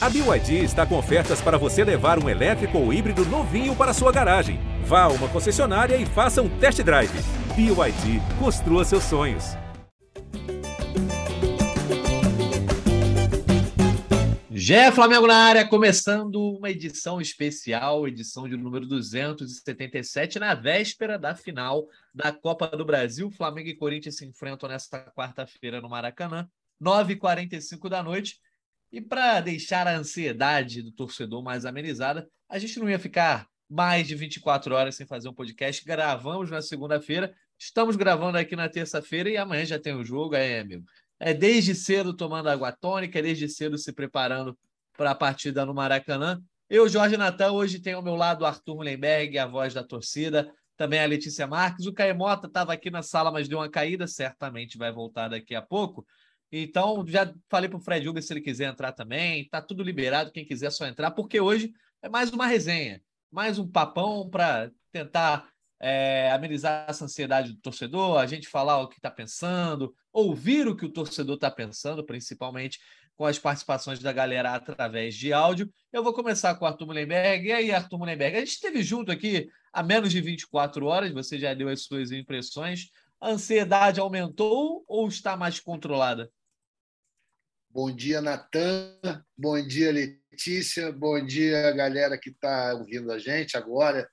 A BYD está com ofertas para você levar um elétrico ou híbrido novinho para sua garagem. Vá a uma concessionária e faça um test drive. BYD, construa seus sonhos. Gé Flamengo na área, começando uma edição especial, edição de número 277, na véspera da final da Copa do Brasil. Flamengo e Corinthians se enfrentam nesta quarta-feira no Maracanã, 9h45 da noite. E para deixar a ansiedade do torcedor mais amenizada, a gente não ia ficar mais de 24 horas sem fazer um podcast. Gravamos na segunda-feira, estamos gravando aqui na terça-feira e amanhã já tem o jogo, aí, amigo. É desde cedo tomando água tônica, é desde cedo se preparando para a partida no Maracanã. Eu, Jorge Natan, hoje tenho ao meu lado o Arthur Mullenberg, a voz da torcida, também a Letícia Marques. O Caemota estava aqui na sala, mas deu uma caída, certamente vai voltar daqui a pouco. Então, já falei para o Fred Uber se ele quiser entrar também. Está tudo liberado, quem quiser só entrar, porque hoje é mais uma resenha, mais um papão para tentar é, amenizar essa ansiedade do torcedor, a gente falar o que está pensando, ouvir o que o torcedor está pensando, principalmente com as participações da galera através de áudio. Eu vou começar com o Arthur Mullenberg. E aí, Arthur Mullenberg, a gente esteve junto aqui há menos de 24 horas, você já deu as suas impressões. A ansiedade aumentou ou está mais controlada? Bom dia, Natan. Bom dia, Letícia. Bom dia, galera que está ouvindo a gente agora.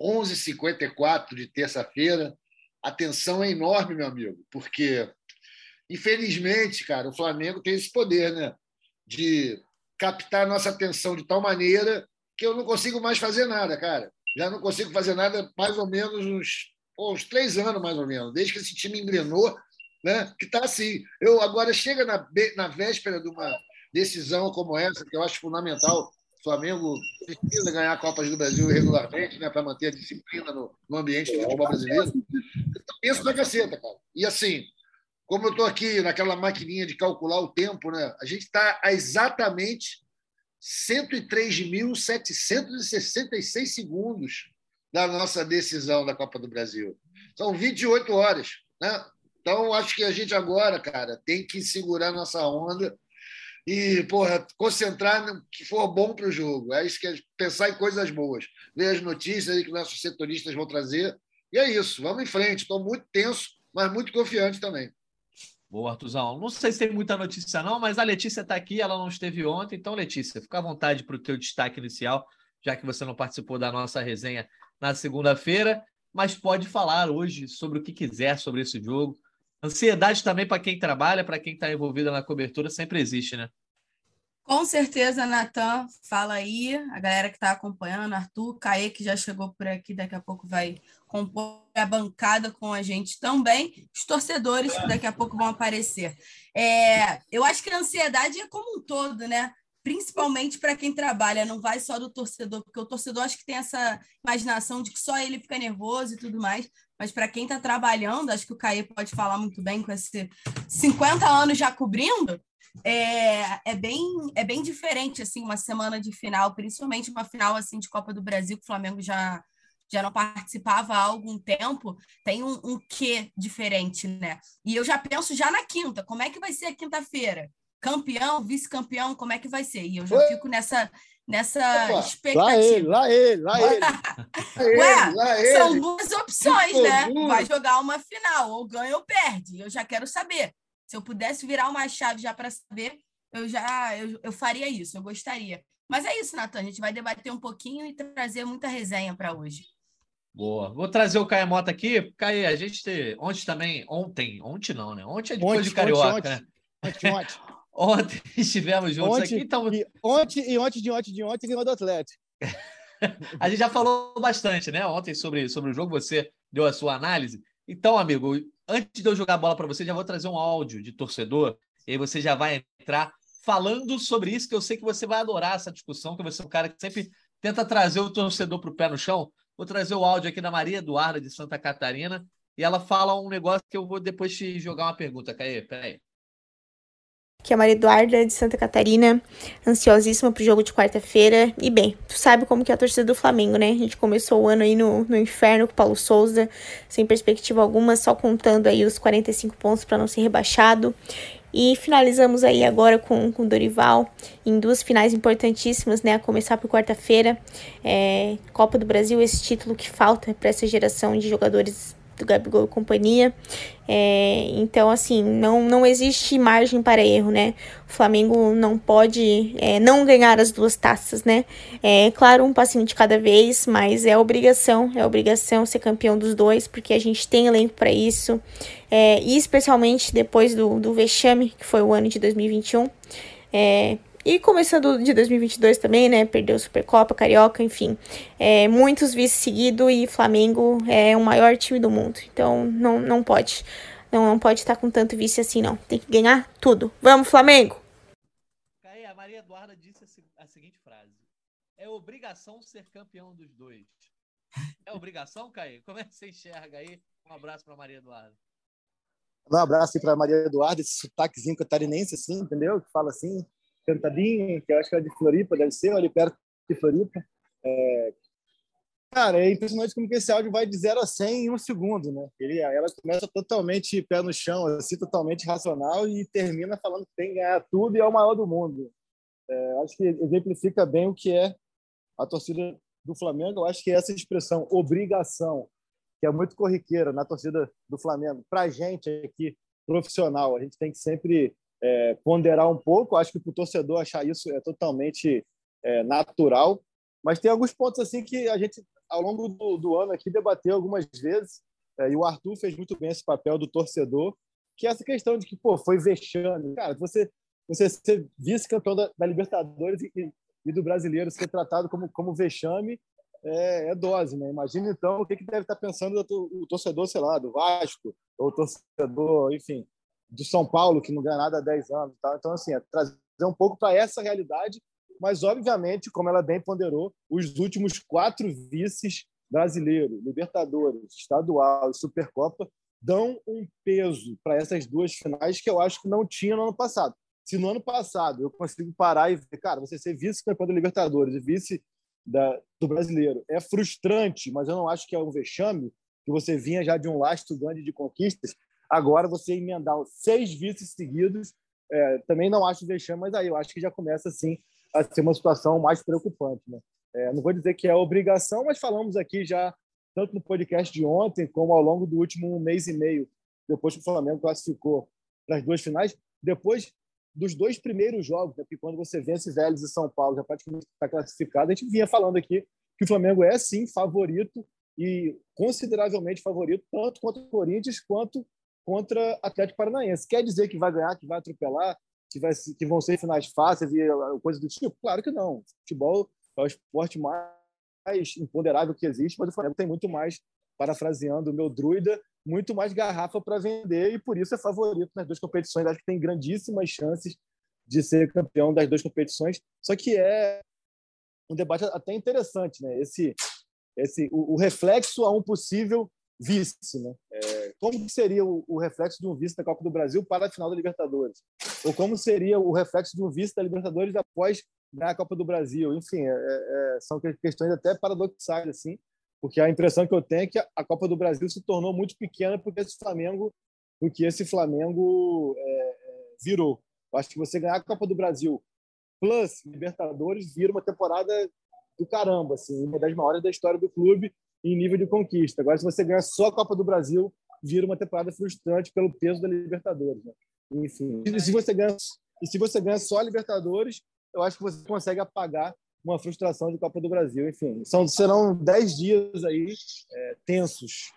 11h54 de terça-feira. A tensão é enorme, meu amigo, porque, infelizmente, cara, o Flamengo tem esse poder, né? De captar nossa atenção de tal maneira que eu não consigo mais fazer nada, cara. Já não consigo fazer nada mais ou menos uns, uns três anos, mais ou menos, desde que esse time engrenou né? que está assim. Eu agora chega na, na véspera de uma decisão como essa, que eu acho fundamental. O Flamengo precisa ganhar a Copa do Brasil regularmente, né, para manter a disciplina no, no ambiente do futebol brasileiro. Então, penso na caceta, cara. E assim, como eu estou aqui naquela maquininha de calcular o tempo, né, a gente está a exatamente 103.766 segundos da nossa decisão da Copa do Brasil. São 28 horas. Né? Então, acho que a gente agora, cara, tem que segurar nossa onda e, porra, concentrar no que for bom para o jogo. É isso que é pensar em coisas boas. Ver as notícias aí que nossos setoristas vão trazer. E é isso, vamos em frente. Estou muito tenso, mas muito confiante também. Boa, Artuzão. Não sei se tem muita notícia, não, mas a Letícia está aqui, ela não esteve ontem. Então, Letícia, fica à vontade para o teu destaque inicial, já que você não participou da nossa resenha na segunda-feira, mas pode falar hoje sobre o que quiser sobre esse jogo Ansiedade também para quem trabalha, para quem está envolvido na cobertura, sempre existe, né? Com certeza, Natan, fala aí, a galera que está acompanhando, Arthur, Caê, que já chegou por aqui, daqui a pouco vai compor a bancada com a gente também, os torcedores que daqui a pouco vão aparecer. É, eu acho que a ansiedade é como um todo, né? Principalmente para quem trabalha, não vai só do torcedor, porque o torcedor acho que tem essa imaginação de que só ele fica nervoso e tudo mais, mas para quem está trabalhando, acho que o Caê pode falar muito bem com esse 50 anos já cobrindo, é, é, bem, é bem diferente, assim, uma semana de final, principalmente uma final, assim, de Copa do Brasil, que o Flamengo já, já não participava há algum tempo, tem um, um quê diferente, né? E eu já penso já na quinta, como é que vai ser a quinta-feira? Campeão, vice-campeão, como é que vai ser? E eu já fico nessa nessa Opa, expectativa. Lá ele, lá ele, lá ele. Ué, lá ele. são duas opções, né? Vai jogar uma final, ou ganha ou perde. Eu já quero saber. Se eu pudesse virar uma chave já para saber, eu já eu, eu faria isso, eu gostaria. Mas é isso, Natan. A gente vai debater um pouquinho e trazer muita resenha para hoje. Boa. Vou trazer o Caio Mota aqui. Caio, a gente ontem também, ontem, ontem não, né? Ontem é depois ontem, de Carioca, ontem, né? Ontem, ontem. Ontem estivemos juntos ontem, aqui. Então... E ontem, e ontem, de ontem, de ontem, ganhou do Atlético. a gente já falou bastante, né? Ontem sobre, sobre o jogo, você deu a sua análise. Então, amigo, antes de eu jogar a bola para você, já vou trazer um áudio de torcedor. E aí você já vai entrar falando sobre isso, que eu sei que você vai adorar essa discussão, que você é um cara que sempre tenta trazer o torcedor para o pé no chão. Vou trazer o áudio aqui da Maria Eduarda, de Santa Catarina, e ela fala um negócio que eu vou depois te jogar uma pergunta. Caê, peraí que é a Maria Eduarda de Santa Catarina, ansiosíssima pro jogo de quarta-feira. E bem, tu sabe como que é a torcida do Flamengo, né? A gente começou o ano aí no, no inferno com o Paulo Souza, sem perspectiva alguma, só contando aí os 45 pontos para não ser rebaixado. E finalizamos aí agora com o Dorival em duas finais importantíssimas, né? A começar por quarta-feira, é, Copa do Brasil, esse título que falta para essa geração de jogadores do Gabigol e companhia. É, então, assim, não, não existe margem para erro, né? O Flamengo não pode é, não ganhar as duas taças, né? É claro, um passinho de cada vez, mas é obrigação, é obrigação ser campeão dos dois, porque a gente tem elenco para isso. É, e especialmente depois do, do vexame, que foi o ano de 2021. É, e começando de 2022 também, né? Perdeu Supercopa, Carioca, enfim. É, muitos vices seguidos e Flamengo é o maior time do mundo. Então não, não pode. Não, não pode estar com tanto vice assim, não. Tem que ganhar tudo. Vamos, Flamengo! Caí, a Maria Eduarda disse a seguinte frase: É obrigação ser campeão dos dois. É obrigação, Caí? Como é que você enxerga aí? Um abraço para Maria Eduarda. Um abraço para Maria Eduarda, esse sotaquezinho catarinense, assim, entendeu? Que fala assim, Cantadinha, que eu acho que é de Floripa, deve ser, ali perto de Floripa. É... Cara, é impressionante como que esse áudio vai de 0 a 100 em um segundo, né? Ele, ela começa totalmente pé no chão, assim, totalmente racional e termina falando que tem que ganhar tudo e é o maior do mundo. É, acho que exemplifica bem o que é a torcida do Flamengo. Eu acho que essa expressão obrigação, que é muito corriqueira na torcida do Flamengo, para a gente aqui, profissional, a gente tem que sempre é, ponderar um pouco. Acho que para o torcedor achar isso é totalmente é, natural. Mas tem alguns pontos assim que a gente, ao longo do, do ano aqui, debateu algumas vezes. É, e o Arthur fez muito bem esse papel do torcedor, que é essa questão de que pô, foi vexame. Cara, você, você ser vice-campeão da, da, Libertadores e, e, do brasileiro ser tratado como, como vexame é, é, dose, né? Imagina então o que, que deve estar pensando o torcedor, sei lá, do Vasco, ou torcedor, enfim, do São Paulo, que não ganha nada há 10 anos. Tá? Então, assim, é trazer um pouco para essa realidade, mas, obviamente, como ela bem ponderou, os últimos quatro vices brasileiro, Libertadores, Estadual e Supercopa dão um peso para essas duas finais que eu acho que não tinha no ano passado. Se no ano passado eu consigo parar e ver, cara, você ser vice-campeão da Libertadores e vice da, do brasileiro é frustrante, mas eu não acho que é um vexame, que você vinha já de um lastro grande de conquistas, Agora, você emendar seis vices seguidos, é, também não acho vexame, mas aí eu acho que já começa, assim, a ser uma situação mais preocupante. Né? É, não vou dizer que é obrigação, mas falamos aqui já, tanto no podcast de ontem, como ao longo do último mês e meio, depois que o Flamengo classificou para as duas finais, depois dos dois primeiros jogos, né, que quando você vence Vélez e São Paulo, já praticamente está classificado, a gente vinha falando aqui que o Flamengo é, sim, favorito e consideravelmente favorito, tanto contra o Corinthians quanto contra Atlético Paranaense. Quer dizer que vai ganhar, que vai atropelar, que, vai, que vão ser finais fáceis e coisa do tipo? Claro que não. Futebol é o esporte mais imponderável que existe, mas o Flamengo tem muito mais, parafraseando o meu druida, muito mais garrafa para vender e por isso é favorito nas duas competições. Acho que tem grandíssimas chances de ser campeão das duas competições. Só que é um debate até interessante, né? Esse, esse, o, o reflexo a um possível vice, né? É, como seria o, o, reflexo de um vice da Copa do Brasil para a final da Libertadores? Ou como seria o reflexo de um vice da Libertadores após ganhar a Copa do Brasil? Enfim, é, é, são questões até paradoxais, assim, porque a impressão que eu tenho é que a Copa do Brasil se tornou muito pequena porque esse Flamengo, porque esse Flamengo é, é, virou. Eu acho que você ganhar a Copa do Brasil plus Libertadores vira uma temporada do caramba, assim, uma das maiores da história do clube em nível de conquista. Agora, se você ganhar só a Copa do Brasil, vira uma temporada frustrante pelo peso da Libertadores. Né? Enfim, e se você ganha e se você ganha só a Libertadores, eu acho que você consegue apagar uma frustração de Copa do Brasil. Enfim, são, serão dez dias aí é, tensos.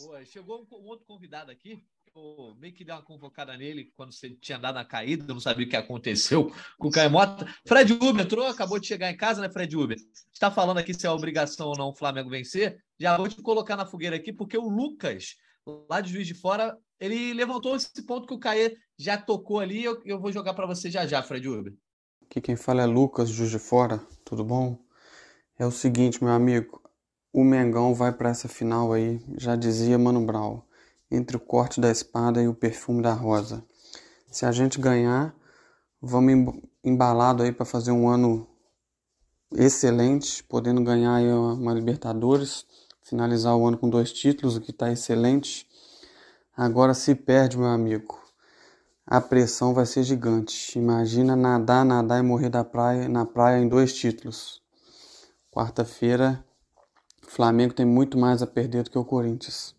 Boa, chegou um outro convidado aqui eu meio que dei uma convocada nele quando você tinha dado a caída, não sabia o que aconteceu com o Caio Mota. Fred Uber entrou, acabou de chegar em casa, né, Fred Uber? Está falando aqui se é obrigação ou não o Flamengo vencer. Já vou te colocar na fogueira aqui, porque o Lucas, lá de Juiz de Fora, ele levantou esse ponto que o Caio já tocou ali. Eu, eu vou jogar para você já já, Fred Uber. Aqui quem fala é Lucas, Juiz de Fora, tudo bom? É o seguinte, meu amigo, o Mengão vai para essa final aí, já dizia Mano Brown entre o corte da espada e o perfume da rosa. Se a gente ganhar, vamos embalado aí para fazer um ano excelente, podendo ganhar uma Libertadores, finalizar o ano com dois títulos, o que está excelente. Agora se perde, meu amigo. a pressão vai ser gigante. Imagina nadar, nadar e morrer da praia, na praia em dois títulos. Quarta-feira, Flamengo tem muito mais a perder do que o Corinthians.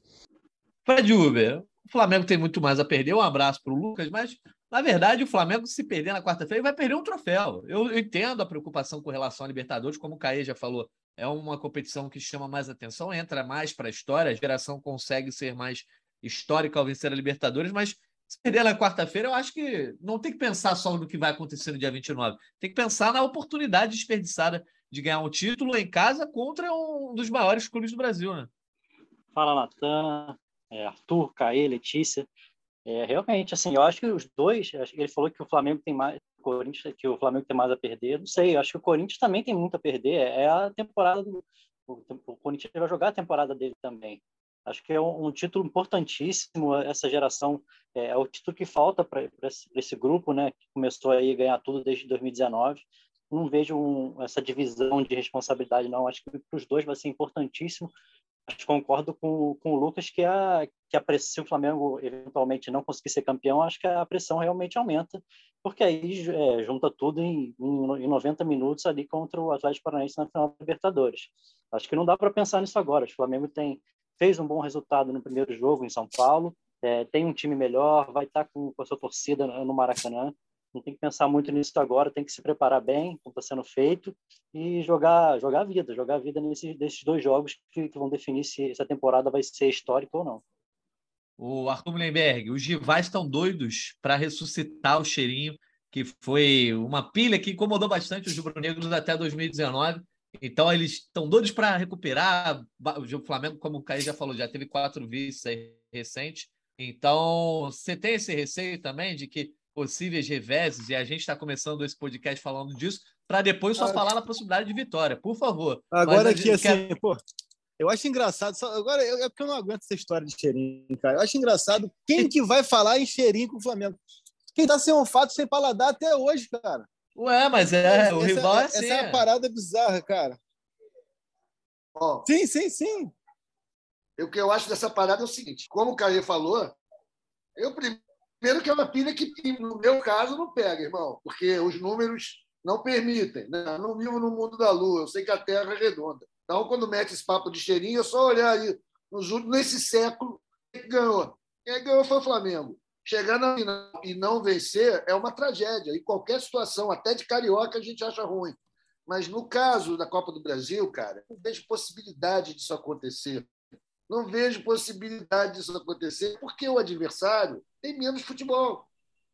Fred Uber, o Flamengo tem muito mais a perder. Um abraço para o Lucas, mas na verdade o Flamengo, se perder na quarta-feira, vai perder um troféu. Eu, entendo a preocupação com relação à Libertadores, como o Caê já falou, é uma competição que chama mais atenção, entra mais para a história, a geração consegue ser mais histórica ao vencer a Libertadores, mas se perder na quarta-feira, eu acho que não tem que pensar só no que vai acontecer no dia 29. Tem que pensar na oportunidade desperdiçada de ganhar um título em casa contra um dos maiores clubes do Brasil, né? Fala, Natan, é, Arthur, Caê, Letícia. É, realmente, assim, eu acho que os dois, ele falou que o Flamengo tem mais, o Corinthians, que o Flamengo tem mais a perder. Não sei, eu acho que o Corinthians também tem muito a perder. É a temporada do o, o Corinthians vai jogar a temporada dele também. Acho que é um, um título importantíssimo. Essa geração é, é o título que falta para esse, esse, grupo, né? Que começou aí a ganhar tudo desde 2019. Não vejo um, essa divisão de responsabilidade, não. Acho que para os dois vai ser importantíssimo. Concordo com, com o Lucas que a que a pressão, se o Flamengo eventualmente não conseguir ser campeão, acho que a pressão realmente aumenta, porque aí é, junta tudo em, em, em 90 minutos ali contra o Atlético Paranaense na final da Libertadores. Acho que não dá para pensar nisso agora. O Flamengo tem fez um bom resultado no primeiro jogo em São Paulo, é, tem um time melhor, vai estar com, com a sua torcida no Maracanã. Não tem que pensar muito nisso agora, tem que se preparar bem, como está sendo feito, e jogar, jogar a vida, jogar a vida nesses, nesses dois jogos que, que vão definir se essa temporada vai ser histórica ou não. O Arthur Mullenberg, os rivais estão doidos para ressuscitar o cheirinho, que foi uma pilha que incomodou bastante os rubro-negros até 2019. Então, eles estão doidos para recuperar. O Flamengo, como o Caio já falou, já teve quatro vices recentes. Então, você tem esse receio também de que possíveis reveses, e a gente está começando esse podcast falando disso, para depois só ah, falar na possibilidade de vitória, por favor. Agora que assim, quer... pô, eu acho engraçado, só, agora é porque eu não aguento essa história de cheirinho, cara. Eu acho engraçado quem que vai falar em cheirinho com o Flamengo. Quem tá sem um fato sem paladar até hoje, cara. Ué, mas é, essa, o rival é assim. Essa é uma parada bizarra, cara. Oh, sim, sim, sim. O que eu acho dessa parada é o seguinte: como o Caio falou, eu primeiro que é uma pilha que, no meu caso, não pega, irmão, porque os números não permitem. Né? Eu não vivo no mundo da lua, eu sei que a Terra é redonda. Então, quando mete esse papo de cheirinho, é só olhar aí, nos nesse século, quem ganhou? Quem ganhou foi o Flamengo. Chegar na final e não vencer é uma tragédia. E qualquer situação, até de carioca, a gente acha ruim. Mas no caso da Copa do Brasil, cara, não vejo possibilidade disso acontecer. Não vejo possibilidade disso acontecer porque o adversário tem menos futebol.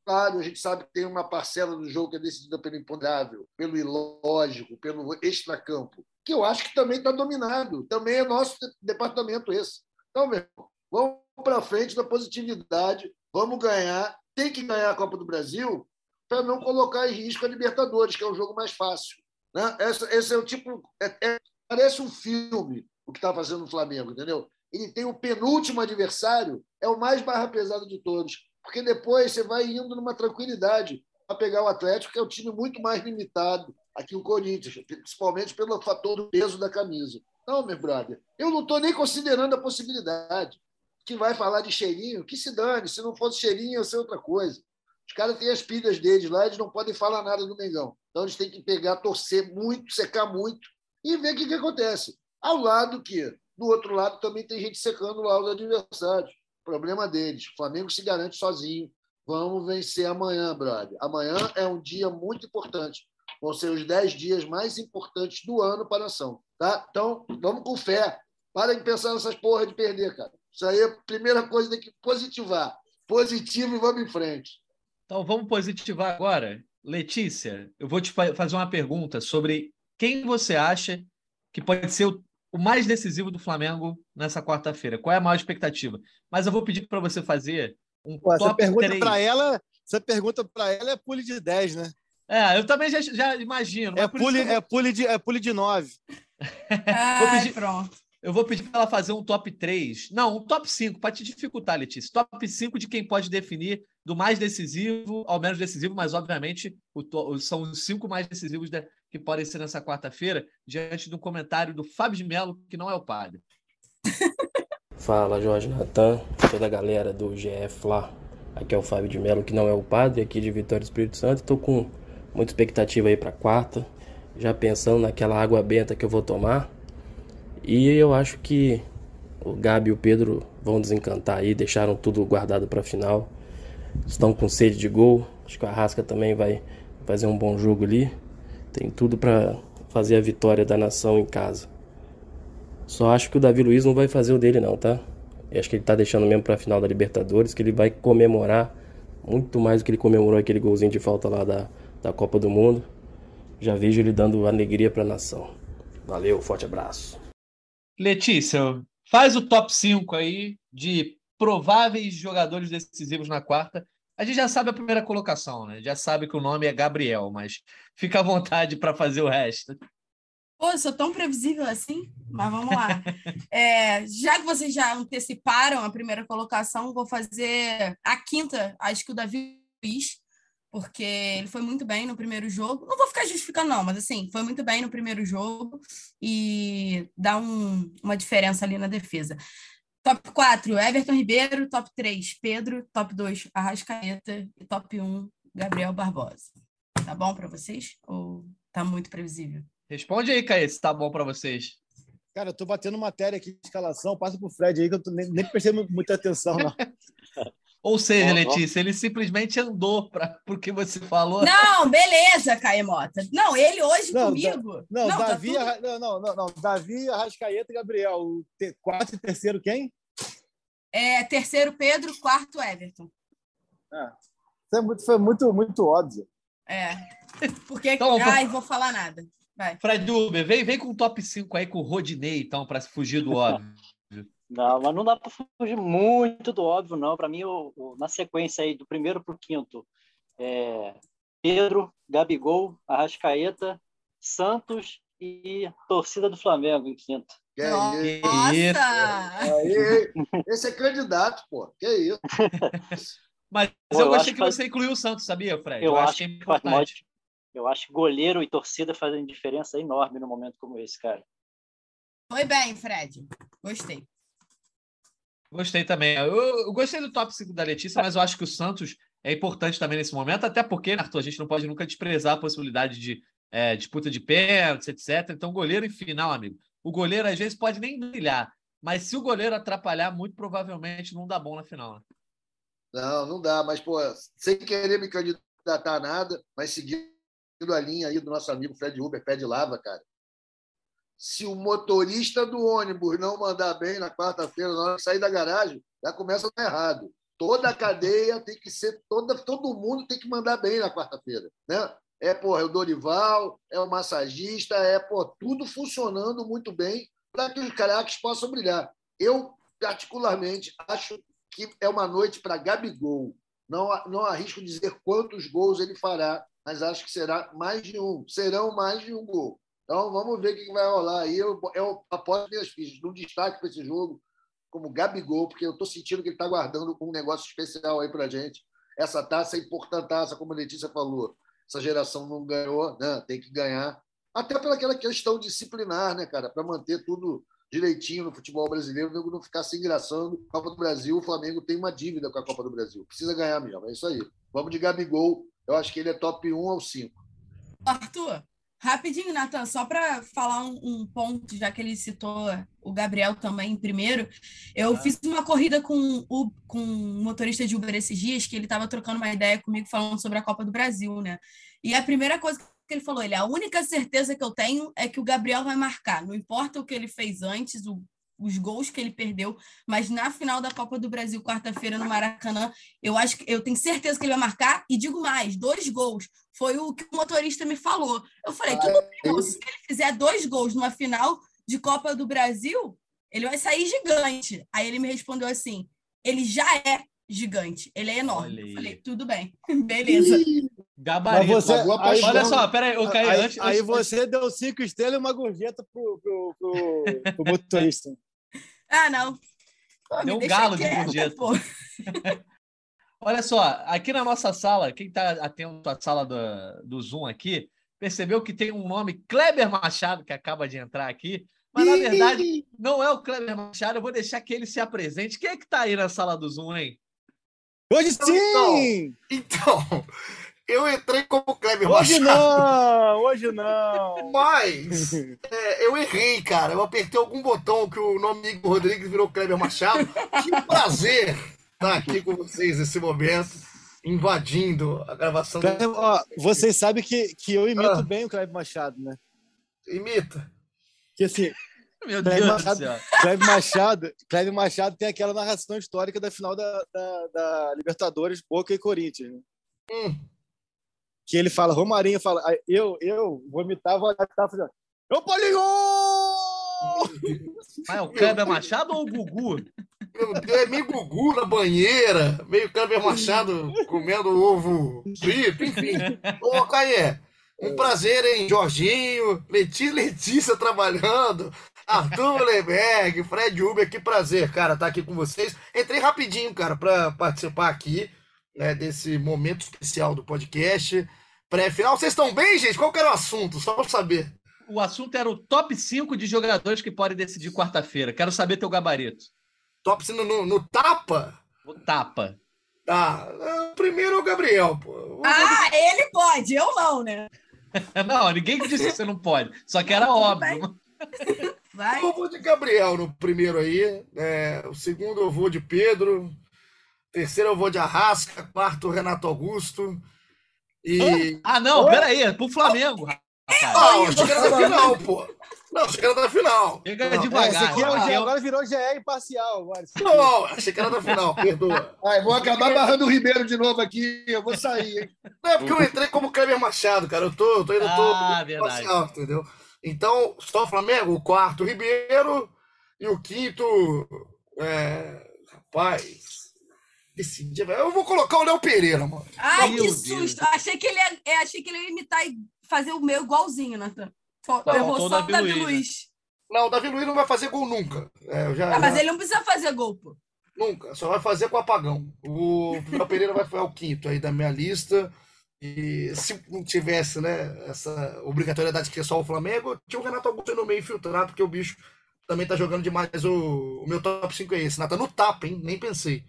Claro, a gente sabe que tem uma parcela do jogo que é decidida pelo imponderável, pelo ilógico, pelo extracampo, que eu acho que também está dominado. Também é nosso departamento esse. Então, meu irmão, vamos para frente da positividade, vamos ganhar. Tem que ganhar a Copa do Brasil para não colocar em risco a Libertadores, que é o jogo mais fácil. Né? Esse, esse é o tipo. É, é, parece um filme o que está fazendo o Flamengo, entendeu? Ele tem o penúltimo adversário, é o mais barra pesado de todos, porque depois você vai indo numa tranquilidade para pegar o Atlético, que é um time muito mais limitado aqui o Corinthians, principalmente pelo fator do peso da camisa. Não, meu brother, eu não estou nem considerando a possibilidade que vai falar de cheirinho, que se dane, se não fosse cheirinho, ia ser outra coisa. Os caras têm as pilhas deles lá, eles não podem falar nada do Mengão. Então eles têm que pegar, torcer muito, secar muito e ver o que, que acontece. Ao lado que, do outro lado, também tem gente secando lá os adversários. Problema deles. O Flamengo se garante sozinho. Vamos vencer amanhã, brother. Amanhã é um dia muito importante. Vão ser os dez dias mais importantes do ano para a nação. Tá? Então, vamos com fé. Para de pensar nessas porra de perder, cara. Isso aí é a primeira coisa, tem que positivar. Positivo e vamos em frente. Então vamos positivar agora. Letícia, eu vou te fazer uma pergunta sobre quem você acha que pode ser o mais decisivo do Flamengo nessa quarta-feira. Qual é a maior expectativa? Mas eu vou pedir para você fazer um Pô, top essa pergunta para ela, essa pergunta para ela é pule de 10, né? É, eu também já, já imagino. É pule, vou... é, pule de, é pule de 9. Ai, pedir... pronto. Eu vou pedir para ela fazer um top 3. Não, um top 5, para te dificultar, Letícia. Top 5 de quem pode definir do mais decisivo ao menos decisivo, mas obviamente o, são os cinco mais decisivos de, que podem ser nessa quarta-feira, diante do comentário do Fábio de Mello, que não é o padre. Fala, Jorge Natan, toda a galera do GF lá. Aqui é o Fábio de Mello, que não é o padre, aqui de Vitória do Espírito Santo. Estou com muita expectativa aí para quarta, já pensando naquela água benta que eu vou tomar. E eu acho que o Gabi e o Pedro vão desencantar aí, deixaram tudo guardado para final. Estão com sede de gol. Acho que o Arrasca também vai fazer um bom jogo ali. Tem tudo para fazer a vitória da nação em casa. Só acho que o Davi Luiz não vai fazer o dele não, tá? Eu acho que ele tá deixando mesmo para a final da Libertadores, que ele vai comemorar muito mais do que ele comemorou aquele golzinho de falta lá da, da Copa do Mundo. Já vejo ele dando alegria para a nação. Valeu, forte abraço. Letícia, faz o top 5 aí de prováveis jogadores decisivos na quarta. A gente já sabe a primeira colocação, né? Já sabe que o nome é Gabriel, mas fica à vontade para fazer o resto. Pô, eu sou tão previsível assim, mas vamos lá. É, já que vocês já anteciparam a primeira colocação, vou fazer a quinta, acho que o Davi Luiz, porque ele foi muito bem no primeiro jogo. Não vou ficar justificando, não, mas assim, foi muito bem no primeiro jogo e dá um, uma diferença ali na defesa. Top 4, Everton Ribeiro. Top 3, Pedro. Top 2, Arrascaeta. E top 1, Gabriel Barbosa. Tá bom para vocês? Ou tá muito previsível? Responde aí, Caê, se tá bom para vocês. Cara, eu tô batendo matéria aqui de escalação, passa pro Fred aí, que eu tô, nem, nem prestei muita atenção, não. Ou seja, Letícia, ele simplesmente andou para porque você falou. Não, beleza, Caê Mota. Não, ele hoje não, comigo. Da, não, não, Davi, tá tudo... não, não, não, Davi, Arrascaeta e Gabriel. O te, quarto e terceiro quem? É, terceiro Pedro, quarto Everton. Ah, isso é muito, foi muito, muito óbvio. É. Porque. Então, Ai, vou falar nada. Vai. Fred Uber, vem, vem com o top 5 aí com o Rodinei, então, para fugir do óbvio. Não, mas não dá para fugir muito do óbvio, não. Para mim, o, o, na sequência aí, do primeiro para o quinto, é Pedro, Gabigol, Arrascaeta, Santos e torcida do Flamengo em quinto. Que Nossa! isso? Aí, esse é candidato, pô. Que isso? Mas pô, eu, eu gostei que, que você incluiu o Santos, sabia, Fred? Eu, eu acho, acho que é importante. Eu acho que goleiro e torcida fazem diferença enorme num momento como esse, cara. Foi bem, Fred. Gostei. Gostei também. Eu, eu, gostei do top 5 da Letícia, mas eu acho que o Santos é importante também nesse momento, até porque, Arthur, a gente não pode nunca desprezar a possibilidade de é, disputa de pênaltis, etc. Então, goleiro em final, amigo. O goleiro, às vezes, pode nem brilhar, mas se o goleiro atrapalhar, muito provavelmente não dá bom na final. Né? Não, não dá, mas, pô, sem querer me candidatar a nada, mas seguindo a linha aí do nosso amigo Fred Uber, pé de lava, cara. Se o motorista do ônibus não mandar bem na quarta-feira, na hora de sair da garagem, já começa errado. Toda a cadeia tem que ser, toda, todo mundo tem que mandar bem na quarta-feira. Né? É, porra, é o Dorival, é o massagista, é pô, tudo funcionando muito bem para que os craques possam brilhar. Eu, particularmente, acho que é uma noite para Gabigol. Não, não arrisco dizer quantos gols ele fará, mas acho que será mais de um. Serão mais de um gol. Então vamos ver o que vai rolar aí. Eu, eu aposto minhas fichas um destaque para esse jogo, como Gabigol, porque eu estou sentindo que ele está guardando um negócio especial aí para gente. Essa taça é importantaça, como a Letícia falou. Essa geração não ganhou, né? tem que ganhar. Até pelaquela questão disciplinar, né, cara? Para manter tudo direitinho no futebol brasileiro, não ficar se engraçando. Copa do Brasil, o Flamengo tem uma dívida com a Copa do Brasil. Precisa ganhar mesmo, é isso aí. Vamos de Gabigol. Eu acho que ele é top 1 ou 5. Arthur, Rapidinho, Nathan, só para falar um, um, ponto, já que ele citou o Gabriel também primeiro, eu ah. fiz uma corrida com, o, com um motorista de Uber esses dias, que ele estava trocando uma ideia comigo falando sobre a Copa do Brasil, né? E a primeira coisa que ele falou, ele, a única certeza que eu tenho é que o Gabriel vai marcar, não importa o que ele fez antes, o os gols que ele perdeu, mas na final da Copa do Brasil, quarta-feira, no Maracanã, eu acho que eu tenho certeza que ele vai marcar, e digo mais, dois gols. Foi o que o motorista me falou. Eu falei, tudo bem, se ele fizer dois gols numa final de Copa do Brasil, ele vai sair gigante. Aí ele me respondeu assim: ele já é gigante, ele é enorme. Eu falei, tudo bem, beleza. Gabarito. Você, aí, olha só, peraí, eu caí aí, antes. Aí você deu cinco estrelas e uma gorjeta pro, pro, pro, pro motorista. Ah, não. Pô, Deu um galo de gorjeta. Olha só, aqui na nossa sala, quem está atento à sala do, do Zoom aqui, percebeu que tem um nome Kleber Machado que acaba de entrar aqui, mas na verdade não é o Kleber Machado. Eu vou deixar que ele se apresente. Quem é que está aí na sala do Zoom, hein? Hoje sim! Então, eu entrei como Kleber Hoje Machado. não! Hoje não! Mas é, eu errei, cara. Eu apertei algum botão que o nome Igor Rodrigues virou Kleber Machado. Que prazer estar aqui com vocês nesse momento, invadindo a gravação. do- Kleber, ó, vocês sabem que, que eu imito Ah. bem o Kleber Machado, né? Imita. Que assim, Meu Kleber Deus do Machado, céu. Kleber Machado, Kleber Machado tem aquela narração histórica da final da, da, da Libertadores, Boca e Corinthians. né? Hum. Que ele fala, Romarinho fala, "Ah, eu, eu vou imitar, vou imitar, fazendo, eu Paulinho! Mas é o Kleber Machado ou o Gugu? Meu Deus, é meio Gugu na banheira, meio Kleber Machado comendo ovo frito, enfim. Ô, Caê, um prazer, hein? Jorginho, Leti, Letícia trabalhando, Arthur Leberg, Fred Uber, que prazer, cara, estar aqui com vocês. Entrei rapidinho, cara, para participar aqui né, desse momento especial do podcast. Pré-final, vocês estão bem, gente? Qual que era o assunto? Só pra saber. O assunto era o top 5 de jogadores que podem decidir quarta-feira. Quero saber teu gabarito. Top no, no, no tapa? O tapa. Tá. Ah, Primeiro é o Gabriel, pô. O Ah, ele pode, eu não, né? Não, ninguém disse que você não pode. Só que era óbvio. Vai. Eu vou de Gabriel no primeiro aí. É, o segundo eu vou de Pedro. Terceiro eu vou de Arrasca. Quarto, Renato Augusto. E. Ah, não, peraí, é pro Flamengo. Ah, achei que era da final, pô. Não, achei que era da final. Chega Não, É, devagar. esse aqui é o rapaz. G, agora virou GE imparcial. Agora. Não, achei que era da final, perdoa. Ai, vou acabar barrando o Ribeiro de novo aqui. Eu vou sair, hein? Não, é porque eu entrei como Kleber Machado, cara. Eu tô, eu tô tô Ah, verdade. parcial, entendeu? Então, só o Flamengo, o quarto, Ribeiro, e o quinto. É, rapaz. Decidi, eu vou colocar o Léo Pereira, mano. Ai, Meu que Deus. susto. Achei que, ele ia, é, achei que ele ia imitar e fazer o meu igualzinho, Nathan. Fal- Não, Errou faltou o só o Davi Davi Luiz, né? Luiz. Não, o Davi Luiz não vai fazer gol nunca. É, eu já, Ah, mas já- ele não precisa fazer gol, pô. Nunca, só vai fazer com apagão. O Léo Pereira vai foi o quinto aí da minha lista. E se não tivesse, né, essa obrigatoriedade que é só o Flamengo, tinha o Renato Augusto no meio infiltrado, porque o bicho também tá jogando demais. O, o meu top 5 é esse. Nata no tapa, hein? Nem pensei.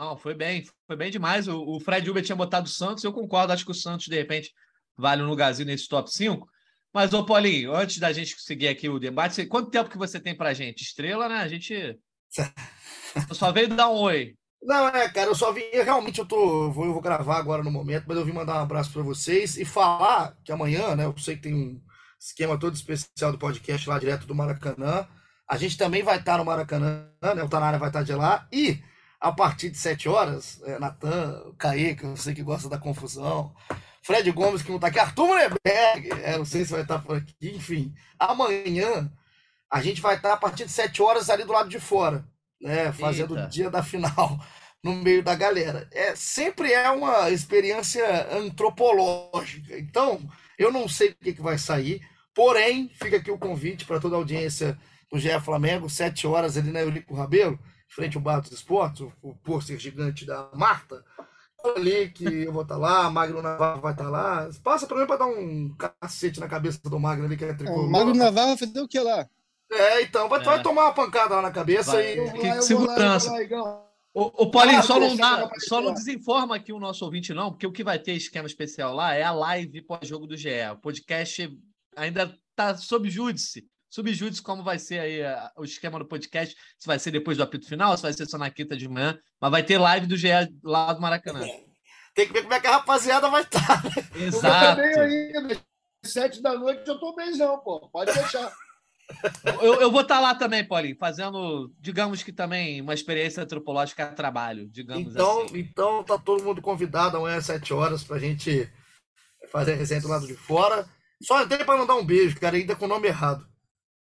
Não, foi bem, foi bem demais. O, o Fred Uber tinha botado o Santos, eu concordo, acho que o Santos, de repente, vale um lugarzinho nesse top 5. Mas, ô Paulinho, antes da gente seguir aqui o debate, quanto tempo que você tem pra gente? Estrela, né? A gente. Eu só veio dar um oi. Não, é, cara, eu só vim. Realmente eu tô. Eu vou, eu vou gravar agora no momento, mas eu vim mandar um abraço pra vocês e falar que amanhã, né? Eu sei que tem um esquema todo especial do podcast lá direto do Maracanã. A gente também vai estar no Maracanã, né? O Tanara vai estar de lá. E a partir de 7 horas, é, Natan, Caê, que eu sei que gosta da confusão, Fred Gomes, que não tá aqui, Arthur Mullenberg, é, não sei se vai estar por aqui, enfim. Amanhã a gente vai estar a partir de 7 horas ali do lado de fora, né? Fazendo Eita. o dia da final no meio da galera. É, sempre é uma experiência antropológica. Então, eu não sei o que, que vai sair, porém, fica aqui o convite para toda a audiência do GE Flamengo, 7 horas ali na Eurico Rabelo, frente ao Bar dos Esportes, o, o pôster gigante da Marta. Ali que eu vou estar lá, Magno Navarro vai estar lá. Passa pra mim para dar um cacete na cabeça do Magno ali, que é O tricolor. Magno Navarro vai fazer o que lá? É, então, vai, É. vai tomar uma pancada lá na cabeça Vai. e. Que lá, segurança. lá. Ô, ô, Paulinho, Ah, só não dá, só não desinforma aqui o nosso ouvinte, não, porque o que vai ter esquema especial lá é a live pós-jogo do GE. O podcast ainda está sob júdice. Sob júdice como vai ser aí a- o esquema do podcast, se vai ser depois do apito final, se vai ser só na quinta de manhã, mas vai ter live do GE lá do Maracanã. Tem que ver como é que a rapaziada vai estar. Eu vou Exato. bem ainda. Sete da noite eu tô benzão, pô. Pode deixar. Eu, eu vou estar lá também, Paulinho, fazendo, digamos que também uma experiência antropológica a trabalho, digamos Então, assim. então tá todo mundo convidado amanhã às 7 horas pra gente fazer a resenha do lado de fora. Só entrei pra mandar um beijo, cara, ainda com o nome errado.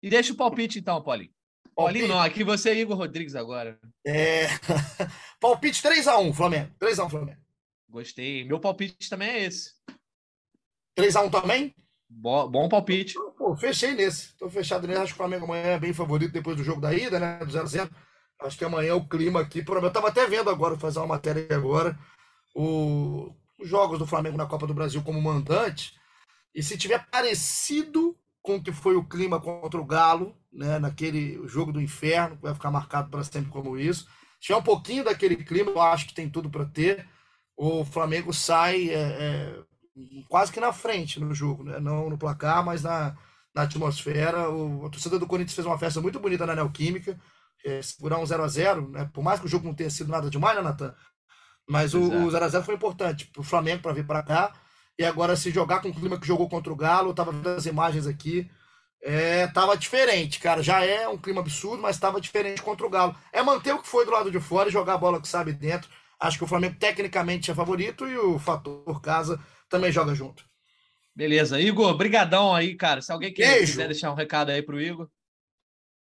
E deixa o palpite então, Paulinho. Paulinho não, aqui você é Igor Rodrigues agora. É... Palpite 3x1, Flamengo. 3x1, Flamengo. Gostei. Meu palpite também é esse. 3x1 também? Bo- bom palpite. Pô, fechei nesse. Tô fechado nesse. Acho que o Flamengo amanhã é bem favorito depois do jogo da ida, né? Do 0x0. Acho que amanhã o clima aqui. Eu tava até vendo agora, fazer uma matéria aqui agora. o- Os jogos do Flamengo na Copa do Brasil como mandante. E se tiver parecido com que foi o clima contra o Galo, né? Naquele jogo do inferno, que vai ficar marcado para sempre como isso. tiver um pouquinho daquele clima, eu acho que tem tudo para ter. O Flamengo sai é, é, quase que na frente no jogo, né? não no placar, mas na, na atmosfera. O, a torcida do Corinthians fez uma festa muito bonita na Neoquímica, é, segurar um 0 a 0 né? por mais que o jogo não tenha sido nada demais, né, Natan? Mas o, o 0x0 foi importante para o Flamengo para vir para cá. E agora, se jogar com o clima que jogou contra o Galo, eu tava vendo as imagens aqui. É, tava diferente, cara. Já é um clima absurdo, mas tava diferente contra o Galo. É manter o que foi do lado de fora e jogar a bola que sabe dentro. Acho que o Flamengo tecnicamente é favorito e o fator casa também joga junto. Beleza. Igor, brigadão aí, cara. Se alguém quer, quiser deixar um recado aí pro Igor.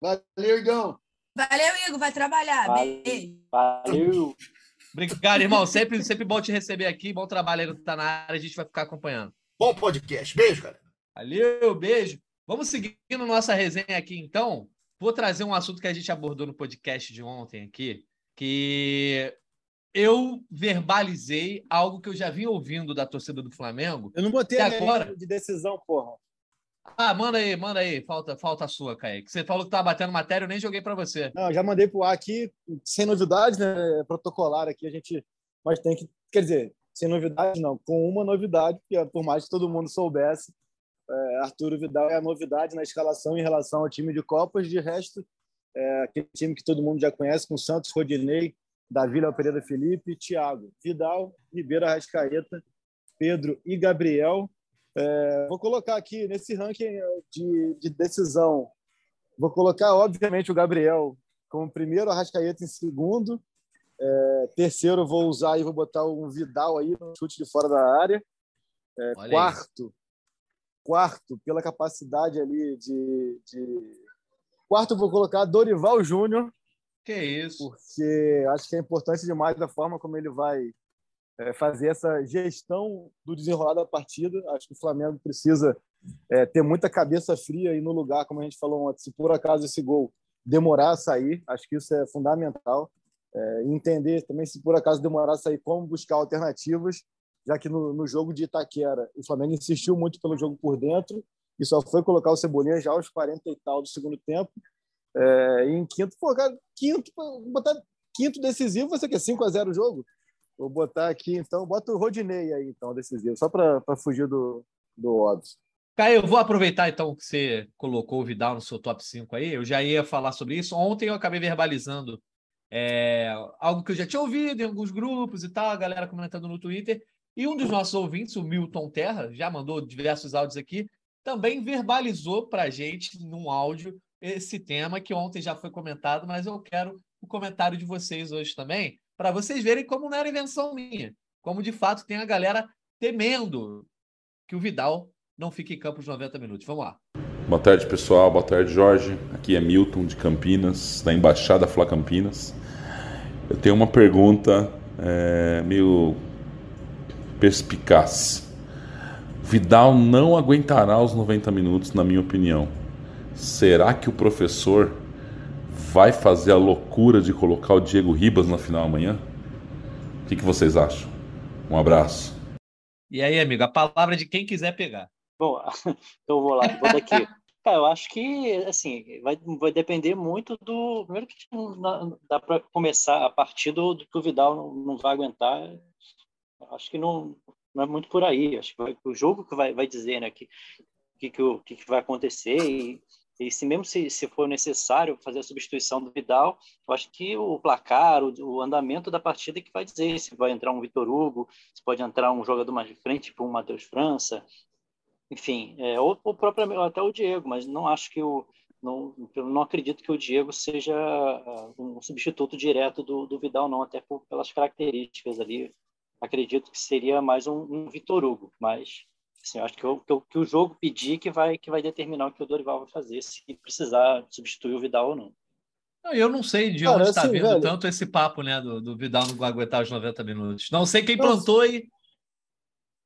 Valeu, Igão. Valeu, Igor. Vai trabalhar. Valeu. Beijo. Valeu. Obrigado, irmão. Sempre, sempre bom te receber aqui. Bom trabalho aí no Tá Na Área. A gente vai ficar acompanhando. Bom podcast. Beijo, cara. Valeu, beijo. Vamos seguindo nossa resenha aqui, então. Vou trazer um assunto que a gente abordou no podcast de ontem aqui, que eu verbalizei algo que eu já vim ouvindo da torcida do Flamengo. Eu não botei a agora? de decisão, porra. Ah, manda aí, manda aí. Falta, falta a sua, Kaique. Você falou que tava batendo matéria, eu nem joguei para você. Não, já mandei pro ar aqui, sem novidades, né? É Protocolar aqui, a gente. Mas tem que. Quer dizer, sem novidade, não, com uma novidade, que é, por mais que todo mundo soubesse, é, Arturo Vidal é a novidade na escalação em relação ao time de Copas. De resto, é aquele time que todo mundo já conhece, com Santos, Rodinei, Davi, Léo Pereira Felipe, Thiago, Vidal, Ribeiro Arrascaeta, Pedro e Gabriel. É, vou colocar aqui nesse ranking de, de decisão. Vou colocar, obviamente, o Gabriel como primeiro, Arrascaeta em segundo. É, terceiro, vou usar e vou botar um Vidal aí no chute de fora da área. É, aí. quarto, quarto, pela capacidade ali de, de. Quarto, vou colocar Dorival Júnior, Que isso? porque acho que é importante demais a forma como ele vai é, fazer essa gestão do desenrolar da partida. Acho que o Flamengo precisa é, ter muita cabeça fria aí no lugar, como a gente falou ontem. Se por acaso esse gol demorar a sair, acho que isso é fundamental. É, e entender também, se por acaso demorar a sair, como buscar alternativas, já que no, no jogo de Itaquera o Flamengo insistiu muito pelo jogo por dentro e só foi colocar o Cebolinha já aos 40 e tal do segundo tempo. É, e em quinto, pô, cara, quinto, botar quinto decisivo, você quer 5 a 0 o jogo? Vou botar aqui, então, bota o Rodinei aí, então, decisivo, só para fugir do, do óbvio. Caio, eu vou aproveitar então que você colocou o Vidal no seu top 5 aí. Eu já ia falar sobre isso. Ontem eu acabei verbalizando é, algo que eu já tinha ouvido em alguns grupos e tal, a galera comentando no Twitter. E um dos nossos ouvintes, o Milton Terra, já mandou diversos áudios aqui, também verbalizou para a gente num áudio esse tema que ontem já foi comentado, mas eu quero o comentário de vocês hoje também, para vocês verem como não era invenção minha, como de fato tem a galera temendo que o Vidal não fique em campo os 90 minutos. Vamos lá. Boa tarde, pessoal. Boa tarde, Jorge. Aqui é Milton de Campinas, da Embaixada Fla Campinas. Eu tenho uma pergunta é, meio perspicaz. Vidal não aguentará os 90 minutos, na minha opinião. Será que o professor vai fazer a loucura de colocar o Diego Ribas na final amanhã? O que, que vocês acham? Um abraço. E aí, amigo, a palavra de quem quiser pegar. Bom, então eu vou lá, vou daqui. Cara, eu acho que, assim, vai, vai depender muito do. Primeiro que não dá, dá para começar a partir do, do que o Vidal não, não vai aguentar. Acho que não, não é muito por aí. Acho que vai, o jogo que vai, vai dizer, né, que que, que, o, que, que vai acontecer e, e se mesmo se, se for necessário fazer a substituição do Vidal, eu acho que o placar, o, o andamento da partida é que vai dizer se vai entrar um Vitor Hugo, se pode entrar um jogador mais de frente, tipo um Matheus França, enfim, é, ou, ou próprio, até o Diego, mas não acho que o não, não acredito que o Diego seja uh, um substituto direto do, do Vidal, não, até por, pelas características ali. Acredito que seria mais um, um Vitor Hugo, mas assim, eu acho que o, que, o, que o jogo pedir que vai, que vai determinar o que o Dorival vai fazer, se precisar substituir o Vidal ou não. Eu não sei de Cara, onde está assim, vindo velho. tanto esse papo, né, do, do Vidal não aguentar os 90 minutos. Não sei quem plantou e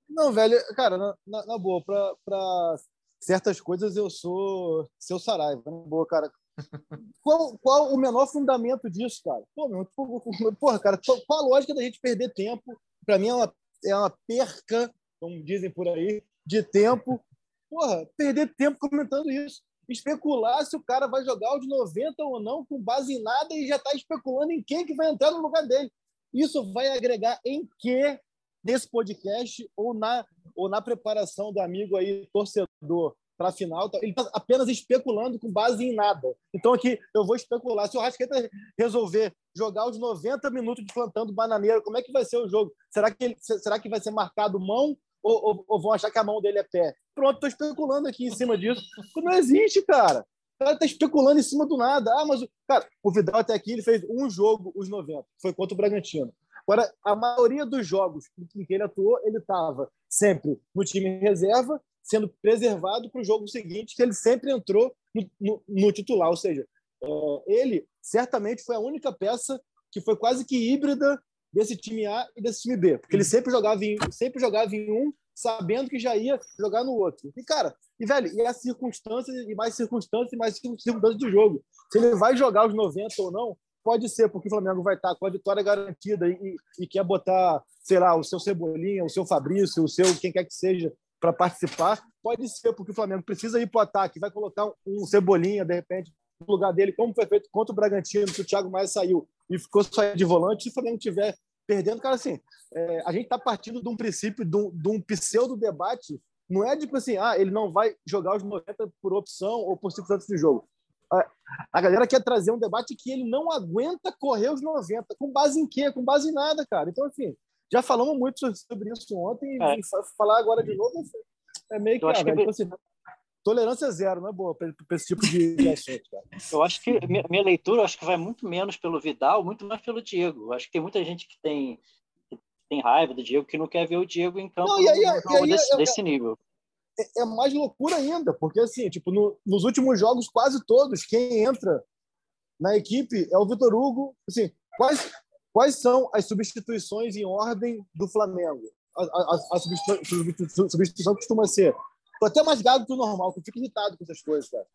Não, velho, cara, na, na, na boa, pra certas coisas eu sou seu Saraiva, na boa, cara. Qual, qual o menor fundamento disso, cara? Pô, meu, porra, cara, qual a lógica da gente perder tempo? Pra mim é uma, é uma perca, como dizem por aí, de tempo. Porra, perder tempo comentando isso. especular se o cara vai jogar o de 90 ou não, com base em nada, e já está especulando em quem que vai entrar no lugar dele. Isso vai agregar em quê nesse podcast ou na, ou na preparação do amigo aí, torcedor, para a final? Ele está apenas especulando com base em nada. Então, aqui, eu vou especular. Se o Rasqueta resolver jogar os 90 minutos de plantando bananeiro, como é que vai ser o jogo? Será que, ele, será que vai ser marcado mão ou, ou, ou, vão achar que a mão dele é pé? Pronto, estou especulando aqui em cima disso. Não existe, cara. O cara está especulando em cima do nada. Ah, mas, cara, o Vidal até aqui ele fez um jogo, os 90, foi contra o Bragantino. Agora, a maioria dos jogos em que ele atuou, ele estava sempre no time reserva, sendo preservado para o jogo seguinte, que ele sempre entrou no, no, no titular. Ou seja, é, ele certamente foi a única peça que foi quase que híbrida desse time A e desse time B, porque ele sempre jogava em, sempre jogava em um, sabendo que já ia jogar no outro. E cara, e velho, e as circunstâncias e mais circunstâncias e mais circunstâncias de jogo. Se ele vai jogar os 90 ou não, pode ser porque o Flamengo vai estar com a vitória garantida e, e quer botar, sei lá, o seu Cebolinha, o seu Fabrício, o seu quem quer que seja para participar. Pode ser porque o Flamengo precisa ir para o ataque, vai colocar um Cebolinha de repente no lugar dele, como foi feito contra o Bragantino, que o Thiago Maia saiu e ficou só de volante, se o Flamengo tiver perdendo, cara, assim, é, a gente está partindo de um princípio, de um, de um pseudo-debate, não é tipo assim, ah, ele não vai jogar os 90 por opção ou por circunstâncias de jogo. A, a galera quer trazer um debate que ele não aguenta correr os 90. Com base em quê? Com base em nada, cara. Então, assim, já falamos muito sobre isso ontem é. e falar agora de novo é meio que, ah, que... Então, assim, tolerância zero, não é boa para esse tipo de assunto, cara. Eu acho que minha, minha leitura acho que vai muito menos pelo Vidal, muito mais pelo Diego. Eu acho que tem muita gente que tem, que tem raiva do Diego, que não quer ver o Diego em campo não, e aí, e aí, desse, desse, nível. É, é, mais loucura ainda, porque assim, tipo, no, nos últimos jogos, quase todos, quem entra na equipe é o Vitor Hugo. Assim, quais, quais são as substituições em ordem do Flamengo? A, a, a substituição, substituição costuma ser Tô até mais gago que o normal, que eu fico irritado com essas coisas, cara.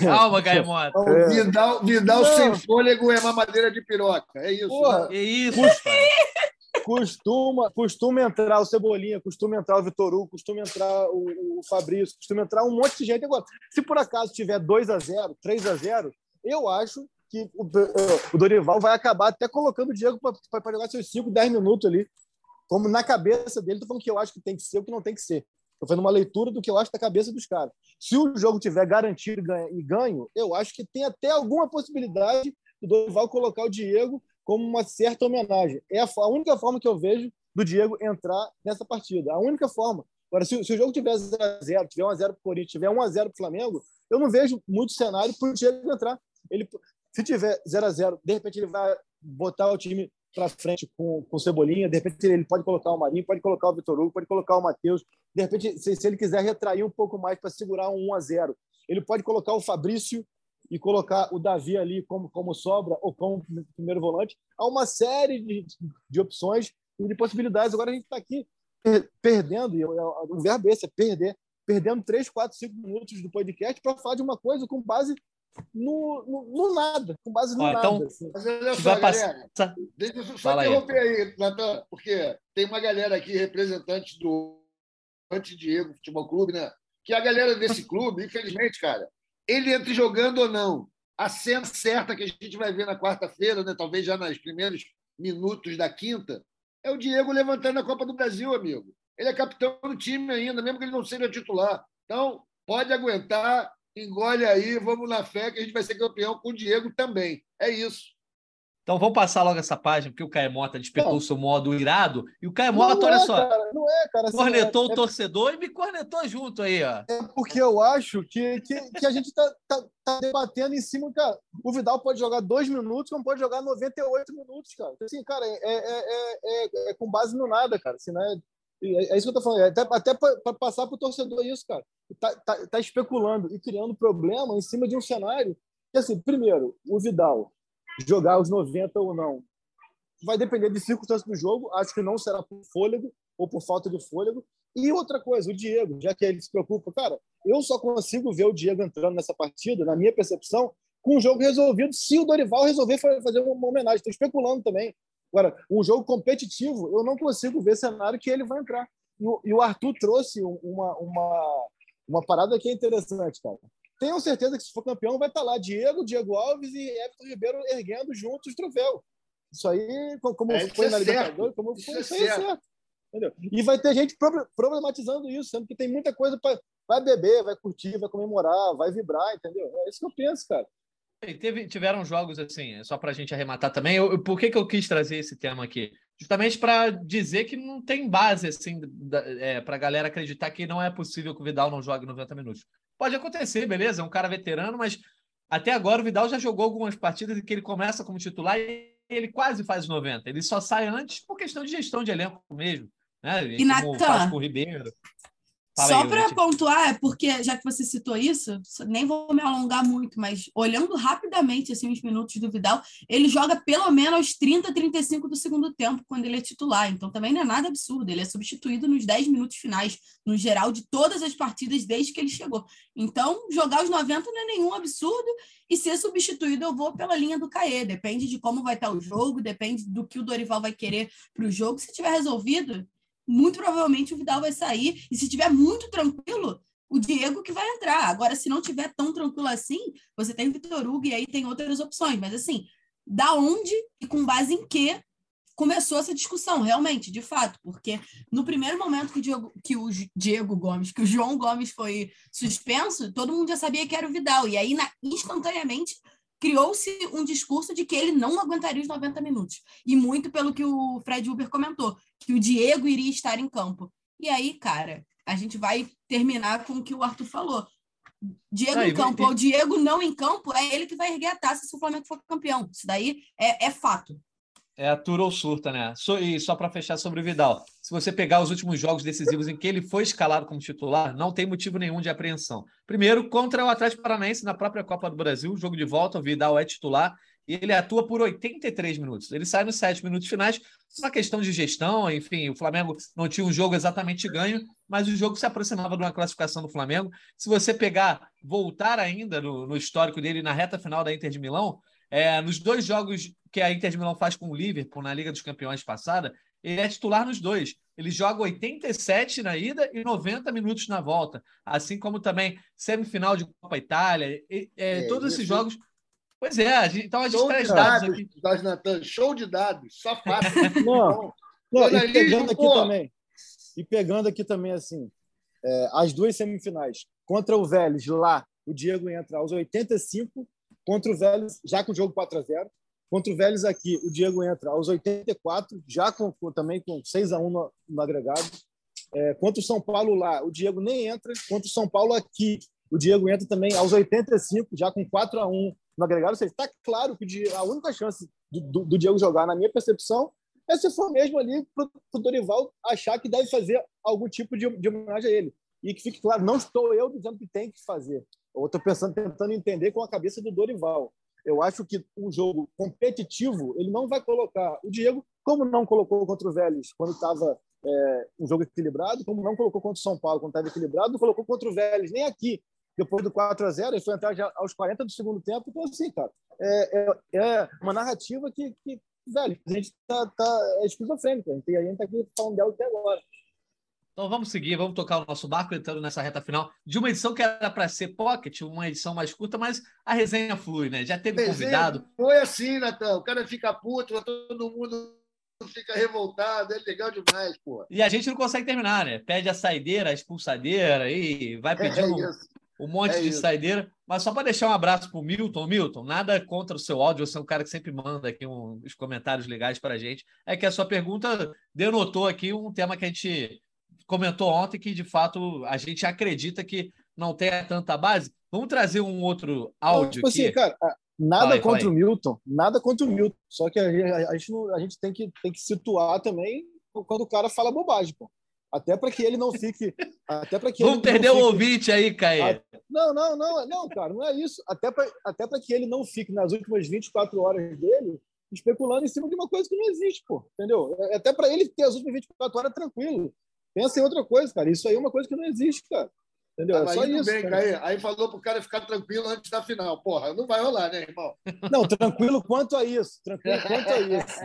Calma, Gaimota. É. Vidal, Vidal sem fôlego é mamadeira de piroca. É isso. Porra? É isso. Costuma, costuma entrar o Cebolinha, costuma entrar o Vitor Hugo, costuma entrar o, o Fabrício, costuma entrar um monte de gente. Agora, se por acaso tiver 2 a 0 3 a 0 eu acho que o, o Dorival vai acabar até colocando o Diego para jogar seus 5, 10 minutos ali. Como na cabeça dele, tô falando que eu acho que tem que ser o que não tem que ser. Estou fazendo uma leitura do que eu acho da cabeça dos caras. Se o jogo tiver garantido e ganho, eu acho que tem até alguma possibilidade do Dorival colocar o Diego como uma certa homenagem. É a, única forma que eu vejo do Diego entrar nessa partida. A única forma. Agora, se, se o jogo tiver 0x0, tiver 1x0 para o Corinthians, tiver 1x0 para o Flamengo, eu não vejo muito cenário para o Diego entrar. Ele, se tiver 0x0, de repente ele vai botar o time para frente com, com Cebolinha, de repente ele pode colocar o Marinho, pode colocar o Vitor Hugo, pode colocar o Matheus, de repente, se, se ele quiser retrair um pouco mais para segurar um 1 a 0 ele pode colocar o Fabrício e colocar o Davi ali como, como sobra ou como primeiro volante. Há uma série de, de opções e de possibilidades. Agora a gente está aqui perdendo, e o verbo é esse, é perder, perdendo 3, 4, 5 minutos do podcast para falar de uma coisa com base no, no, no, nada, com base no Ó, então, nada. Assim. Mas olha só, galera, passar... deixa eu só interromper aí, aí Natan, porque tem uma galera aqui, representantes do Anti-Diego Futebol Clube, né? Que a galera desse clube, infelizmente, cara, ele entre jogando ou não, a cena certa que a gente vai ver na quarta-feira, né? talvez já nos primeiros minutos da quinta, é o Diego levantando a Copa do Brasil, amigo. Ele é capitão do time ainda, mesmo que ele não seja titular. Então, pode aguentar, engole aí, vamos na fé que a gente vai ser campeão com o Diego também. É isso. Então vamos passar logo essa página, porque o Caio Mota despertou o seu modo irado. E o Caio Mota, olha é, só, cara, não é, cara, assim, cornetou é, o torcedor e me cornetou junto aí, ó. É porque eu acho que, que, que a gente tá, tá, tá, debatendo em cima, cara. O Vidal pode jogar dois minutos, como pode jogar 98 minutos, cara. Assim, cara, é, é, é, é com base no nada, cara. Assim, né? É isso que eu tô falando. Até, até para passar para o torcedor isso, cara. Tá, tá, tá especulando e criando problema em cima de um cenário que, assim, primeiro, o Vidal jogar os 90 ou não. Vai depender de circunstâncias do jogo. Acho que não será por fôlego ou por falta de fôlego. E outra coisa, o Diego, já que ele se preocupa, cara, eu só consigo ver o Diego entrando nessa partida, na minha percepção, com o jogo resolvido, se o Dorival resolver fazer uma homenagem. Estou especulando também. Agora, um jogo competitivo, eu não consigo ver cenário que ele vai entrar. E o, Arthur trouxe uma, uma, uma parada que é interessante, cara. tenham certeza que se for campeão vai estar lá Diego, Diego Alves e Everton Ribeiro erguendo juntos o troféu. Isso aí, como É, foi isso na é Libertadores, como Isso foi, é isso é certo. certo. Entendeu? E vai ter gente proble- problematizando isso, sendo que tem muita coisa para. Vai beber, vai curtir, vai comemorar, vai vibrar, entendeu? É isso que eu penso, cara. Teve, tiveram jogos assim, só para a gente arrematar também. Eu, eu- por que, que eu quis trazer esse tema aqui? Justamente para dizer que não tem base assim, para a galera acreditar que não é possível que o Vidal não jogue 90 minutos. Pode acontecer, beleza? É um cara veterano, mas até agora o Vidal já jogou algumas partidas em que ele começa como titular e ele quase faz os 90. Ele só sai antes por questão de gestão de elenco mesmo. Né? E, como Natan, faz com o Ribeiro. Fala Só para pontuar, é porque já que você citou isso, nem vou me alongar muito, mas olhando rapidamente assim os minutos do Vidal, ele joga pelo menos aos 30, 35 do segundo tempo quando ele é titular. Então também não é nada absurdo, ele é substituído nos 10 minutos finais, no geral de todas as partidas desde que ele chegou. Então, jogar os 90 não é nenhum absurdo e ser substituído eu vou pela linha do Caê, depende de como vai estar o jogo, depende do que o Dorival vai querer para o jogo. Se tiver resolvido, muito provavelmente o Vidal vai sair. E se tiver muito tranquilo, o Diego que vai entrar. Agora, se não tiver tão tranquilo assim, você tem o Vitor Hugo e aí tem outras opções. Mas assim, da onde e com base em que começou essa discussão, realmente, de fato, porque no primeiro momento que o Diego, que o Diego Gomes, que o João Gomes foi suspenso, todo mundo já sabia que era o Vidal. E aí, na- instantaneamente, criou-se um discurso de que ele não aguentaria os 90 minutos. E muito pelo que o Fred Uber comentou, que o Diego iria estar em campo. E aí, cara, a gente vai terminar com o que o Arthur falou. Diego e em campo ter- ou Diego não em campo, é ele que vai erguer a taça se o Flamengo for campeão. Isso daí é, é fato. É a Tura ou surta, né? Só- E só para fechar sobre o Vidal. Se você pegar os últimos jogos decisivos em que ele foi escalado como titular, não tem motivo nenhum de apreensão. Primeiro, contra o Atlético Paranaense na própria Copa do Brasil, jogo de volta, o Vidal é titular e ele atua por 83 minutos. Ele sai nos 7 minutos finais, uma questão de gestão, enfim, o Flamengo não tinha um jogo exatamente ganho, mas o jogo se aproximava de uma classificação do Flamengo. Se você pegar, voltar ainda no, no histórico dele na reta final da Inter de Milão, é, nos dois jogos que a Inter de Milão faz com o Liverpool na Liga dos Campeões passada, ele é titular nos dois. Ele joga 87 na ida e 90 minutos na volta. Assim como também semifinal de Copa Itália. e- é, É, todos esses jogos. Pois é, a gente- então a gente Show traz de dados dados, aqui. Natan, show de dados, só fácil. Não, não, e pegando aqui pô. também, e pegando aqui também, assim, é, as duas semifinais. Contra o Vélez, lá, o Diego entra aos 85, contra o Vélez, já com o jogo 4 a 0 Contra o Vélez aqui, o Diego entra aos 84, já com, também com 6 a 1 no, no agregado. É, contra o São Paulo lá, o Diego nem entra. Contra o São Paulo aqui, o Diego entra também aos 85, já com 4 a 1 no agregado. Ou seja, está claro que a única chance do, do- do Diego jogar, na minha percepção, é se for mesmo ali para o Dorival achar que deve fazer algum tipo de, de homenagem a ele. E que fique claro, não estou eu dizendo que tem que fazer. Eu estou pensando, tentando entender com a cabeça do Dorival. Eu acho que um jogo competitivo, ele não vai colocar o Diego, como não colocou contra o Vélez quando estava é, um jogo equilibrado, como não colocou contra o São Paulo quando estava equilibrado, não colocou contra o Vélez, nem aqui. Depois do 4 a 0 ele foi entrar já aos 40 do segundo tempo. Então, assim, cara, é, é, é uma narrativa que, que, velho, a gente tá, tá é esquizofrênica. E a gente tá aqui falando dela até agora. Então vamos seguir, vamos tocar o nosso barco entrando nessa reta final de uma edição que era para ser pocket, uma edição mais curta, mas a resenha flui, né? Já teve convidado. Foi assim, Natan. O cara fica puto, todo mundo fica revoltado. É legal demais, pô. E a gente não consegue terminar, né? Pede a saideira, a expulsadeira e vai pedir É um, isso. um monte É de isso. saideira. Mas só para deixar um abraço pro Milton. Milton, nada contra o seu áudio, você é um cara que sempre manda aqui um- os comentários legais para a gente. É que a sua pergunta denotou aqui um tema que a gente comentou ontem, que de fato a gente acredita que não tenha tanta base. Vamos trazer um outro áudio tipo aqui. assim, cara, nada fala contra aí. o Milton, nada contra o Milton. Só que a, a- a gente, a gente tem, que, tem que situar também quando o cara fala bobagem, pô. Até para que ele não fique. até para que Vamos perder não o fique- ouvinte aí, Caê. Não, não, não, não, cara, não é isso. Até para até pra que ele não fique nas últimas 24 horas dele especulando em cima de uma coisa que não existe, pô. Entendeu? É Até para ele ter as últimas 24 horas tranquilo. Pensa em outra coisa, cara. Isso aí é uma coisa que não existe, cara. Entendeu? Ah, É só aí isso. bem. Caê. Aí falou pro cara ficar tranquilo antes da final. Porra, não vai rolar, né, irmão? Não, tranquilo quanto a isso. Tranquilo quanto a isso.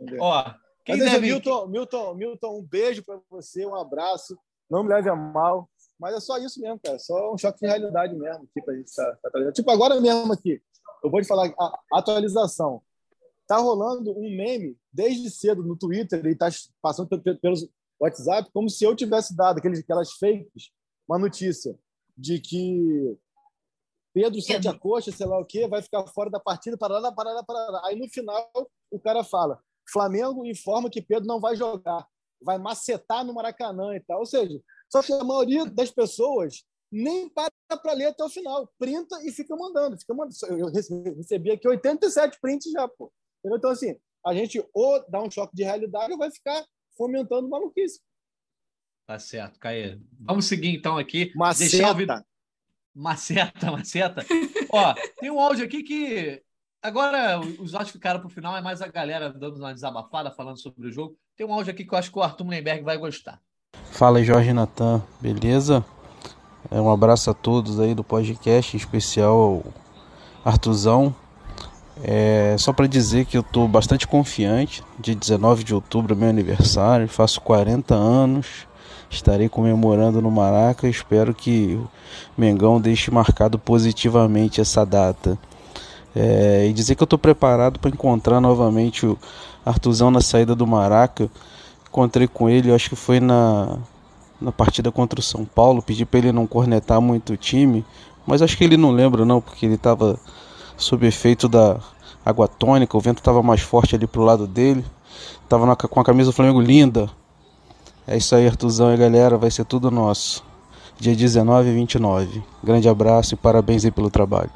Entendeu? Ó, quem Mas, deve... Milton, Milton, Milton, um beijo para você, um abraço. Não me leve a mal. Mas é só isso mesmo, cara. Só um choque de realidade mesmo. Tipo, a gente tá, tá tipo, agora mesmo aqui, eu vou te falar a atualização. Tá rolando um meme desde cedo no Twitter e tá passando pelos WhatsApp como se eu tivesse dado aqueles, aquelas fakes, uma notícia de que Pedro sente a coxa, sei lá o quê, vai ficar fora da partida, parará, parará, parará. Aí no final o cara fala: Flamengo informa que Pedro não vai jogar, vai macetar no Maracanã e tal. Ou seja, só que a maioria das pessoas nem para para ler até o final, printa e fica mandando, fica mandando. Eu recebi aqui 87 prints já, pô. Então, assim, a gente ou dá um choque de realidade ou vai ficar fomentando maluquice. Tá certo, Caê. Vamos seguir então aqui. Maceta. Deixar. Maceta, maceta. Ó, tem um áudio aqui que agora os áudios ficaram para o final, é mais a galera dando uma desabafada, falando sobre o jogo. Tem um áudio aqui que eu acho que o Arthur Mullenberg vai gostar. Fala aí, Jorge Natan, beleza? É, um abraço a todos aí do podcast, em especial ao Artuzão. É, só para dizer que eu estou bastante confiante. Dia 19 de outubro é meu aniversário, faço 40 anos. Estarei comemorando no Maraca. Espero que o Mengão deixe marcado positivamente essa data. É, e dizer que eu estou preparado para encontrar novamente o Artuzão na saída do Maraca. Encontrei com ele, acho que foi na, na partida contra o São Paulo. Pedi para ele não cornetar muito o time, mas acho que ele não lembra, não, porque ele estava sob efeito da água tônica, o vento estava mais forte ali pro lado dele. Tava com a camisa do Flamengo linda. É isso aí, Artuzão e galera, vai ser tudo nosso. Dia 19 e 29. Grande abraço e parabéns aí pelo trabalho.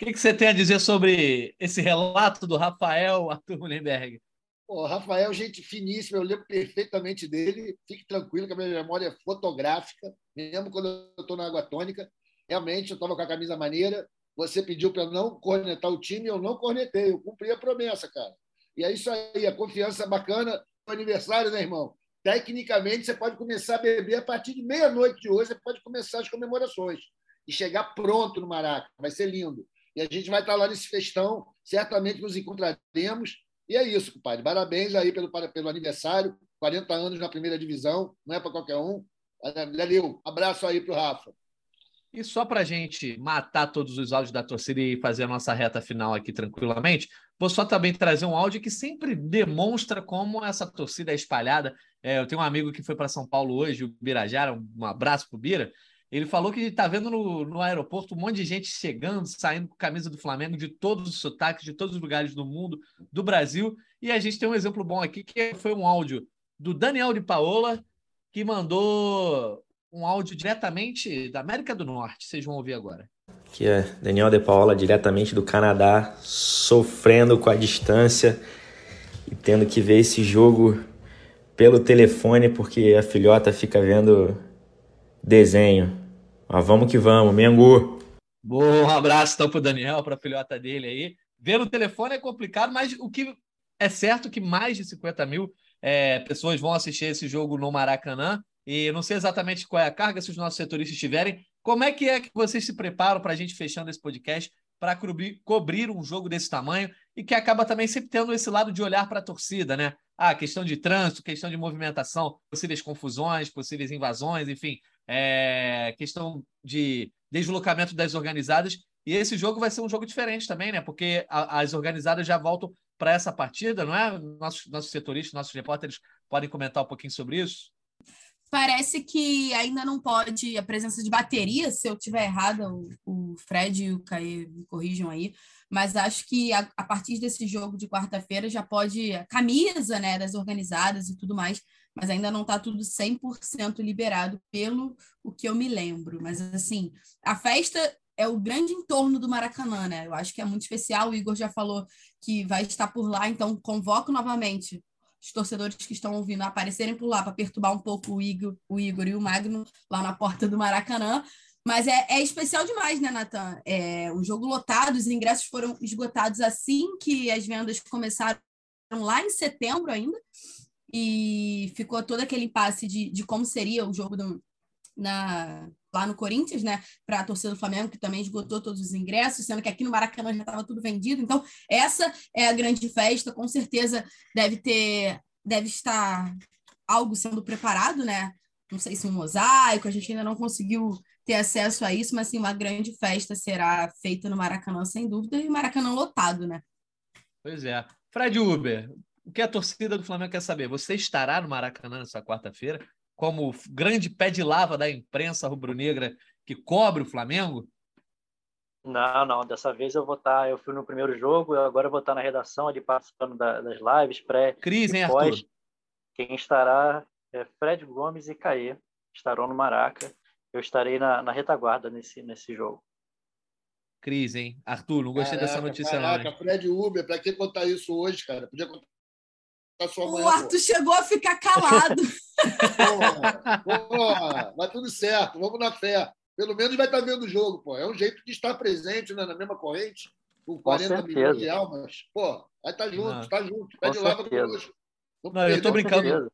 O que, que você tem a dizer sobre esse relato do Rafael Arthur Mullenberg? Pô, Rafael, gente finíssima, eu lembro perfeitamente dele. Fique tranquilo que a minha memória é fotográfica, mesmo quando eu estou na água tônica. Realmente, eu estava com a camisa maneira, você pediu para não cornetar o time, eu não cornetei, eu cumpri a promessa, cara. E é isso aí, a confiança bacana. Aniversário, né, irmão? Tecnicamente, você pode começar a beber a partir de meia-noite de hoje, você pode começar as comemorações e chegar pronto no Maraca. Vai ser lindo. E a gente vai estar lá nesse festão, certamente nos encontraremos. E é isso, compadre. Parabéns aí pelo, pelo aniversário, 40 anos na primeira divisão, não é para qualquer um. Valeu, abraço aí para o Rafa. E só para a gente matar todos os áudios da torcida e fazer a nossa reta final aqui tranquilamente, vou só também trazer um áudio que sempre demonstra como essa torcida é espalhada. É, eu tenho um amigo que foi para São Paulo hoje, o Birajara, um abraço para o Bira. Ele falou que está vendo no, no aeroporto um monte de gente chegando, saindo com camisa do Flamengo de todos os sotaques, de todos os lugares do mundo, do Brasil. E a gente tem um exemplo bom aqui, que foi um áudio do Daniel de Paola, que mandou um áudio diretamente da América do Norte. Vocês vão ouvir agora. Que é Daniel De Paula, diretamente do Canadá, sofrendo com a distância e tendo que ver esse jogo pelo telefone porque a filhota fica vendo desenho. Mas vamos que vamos, Mengu! Bom, um abraço então pro Daniel, para a filhota dele aí. Ver no telefone é complicado, mas o que é certo que mais de 50 mil é, pessoas vão assistir esse jogo no Maracanã. E eu não sei exatamente qual é a carga, se os nossos setoristas tiverem. Como é que é que vocês se preparam para a gente fechando esse podcast para cobrir, cobrir um jogo desse tamanho e que acaba também sempre tendo esse lado de olhar para a torcida, né? Ah, questão de trânsito, questão de movimentação, possíveis confusões, possíveis invasões, enfim, é, questão de deslocamento das organizadas. E esse jogo vai ser um jogo diferente também, né? Porque a, as organizadas já voltam para essa partida, não é? Nossos, nossos setoristas, nossos repórteres podem comentar um pouquinho sobre isso? Parece que ainda não pode a presença de bateria, se eu tiver errada, o, o Fred e o Caê me corrijam aí, mas acho que a, a partir desse jogo de quarta-feira já pode a camisa né, das organizadas e tudo mais, mas ainda não está tudo 100% liberado pelo o que eu me lembro. Mas assim, a festa é o grande entorno do Maracanã, né? Eu acho que é muito especial. O Igor já falou que vai estar por lá, então convoco novamente os torcedores que estão ouvindo aparecerem por lá para perturbar um pouco o Igor, o Igor e o Magno lá na porta do Maracanã. Mas é, é especial demais, né, Natan? É um jogo lotado, os ingressos foram esgotados assim que as vendas começaram lá em setembro ainda. E ficou todo aquele impasse de, de como seria o jogo do, na, lá no Corinthians, né, para a torcida do Flamengo, que também esgotou todos os ingressos, sendo que aqui no Maracanã já estava tudo vendido. Então, essa é a grande festa, com certeza deve ter, deve estar algo sendo preparado, né, não sei se um mosaico, a gente ainda não conseguiu ter acesso a isso, mas assim, uma grande festa será feita no Maracanã, sem dúvida, e o Maracanã lotado, né? Pois é. Fred Uber, o que a torcida do Flamengo quer saber? Você estará no Maracanã nessa quarta-feira, como grande pé de lava da imprensa rubro-negra que cobre o Flamengo? Não, não. Dessa vez eu vou estar. Eu fui no primeiro jogo, agora eu vou estar na redação ali participando da, das lives pré. Cris, hein, pós. Arthur? Quem estará é Fred Gomes e Caê. Estarão no Maraca. Eu estarei na, na retaguarda nesse, nesse jogo. Cris, hein? Arthur, não gostei Caraca, dessa notícia, caraca, não. Hein? Fred Uber, pra que contar isso hoje, cara? Podia contar sua O. Arthur chegou a ficar calado. Porra, porra, mas tudo certo, vamos na fé. Pelo menos vai estar vendo o jogo, pô. É um jeito de estar presente né, na mesma corrente, com 40 certeza. milhões de almas. Pô, vai estar junto, Não. está junto. Com Pé de lava certeza. conosco. Não, eu tô brincando.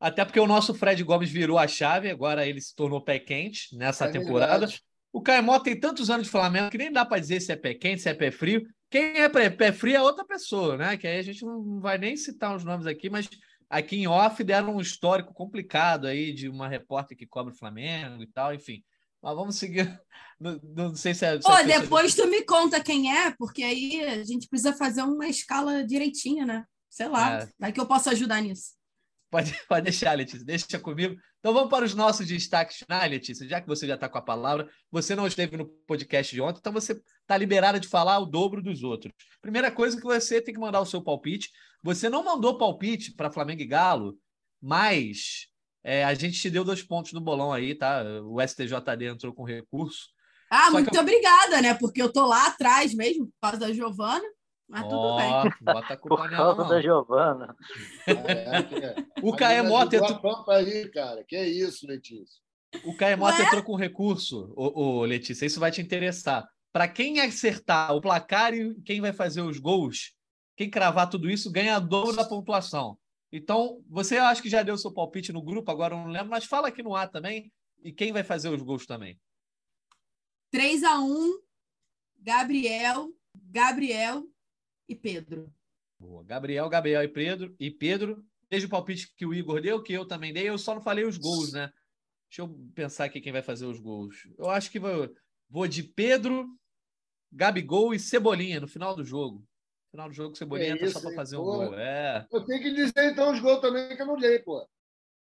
Até porque o nosso Fred Gomes virou a chave, agora ele se tornou pé quente nessa É temporada. verdade. O Caimó tem tantos anos de Flamengo que nem dá para dizer se é pé quente, se é pé frio. Quem é pé, pé frio é outra pessoa, né? Que aí a gente não vai nem citar os nomes aqui, mas aqui em off deram um histórico complicado aí de uma repórter que cobre o Flamengo e tal, enfim. Mas vamos seguir. Não, não sei se é. se Pô, é- depois tu me conta quem é, porque aí a gente precisa fazer uma escala direitinha, né? Sei lá, É. vai que eu posso ajudar nisso. Pode, pode deixar, Letícia, deixa comigo. Então vamos para os nossos destaques finais, Letícia, já que você já está com a palavra. Você não esteve no podcast de ontem, então você está liberada de falar o dobro dos outros. Primeira coisa que você tem que mandar o seu palpite. Você não mandou palpite para Flamengo e Galo, mas é, a gente te deu dois pontos no bolão aí, tá? O STJD entrou com recurso. Ah, Só muito eu- obrigada, né? Porque eu tô lá atrás mesmo, por causa da Giovana, mas tudo Ó, bem. bota a culpa Por causa da Giovana. Caraca, O a Caê mina Mota ajudou entrou- a pampa aí, cara. Que é isso, Letícia. O Caemota Ué? entrou com recurso, ô, ô, Letícia, isso vai te interessar. Para quem acertar o placar e quem vai fazer os gols, quem cravar tudo isso ganha a dobro da pontuação. Então, você acha que já deu seu palpite no grupo, agora eu não lembro, mas fala aqui no ar também. E quem vai fazer os gols também? 3 a 1 Gabriel, Gabriel e Pedro. Boa. Gabriel, Gabriel e Pedro. E Pedro, desde o palpite que o Igor deu, que eu também dei, eu só não falei os gols, né? Deixa eu pensar aqui quem vai fazer os gols. Eu acho que vou, vou de Pedro, Gabigol e Cebolinha no final do jogo. No final do jogo, Cebolinha Que tá isso, só para hein? fazer um Pô. gol. É. Eu tenho que dizer então os gols também que eu não dei, pô.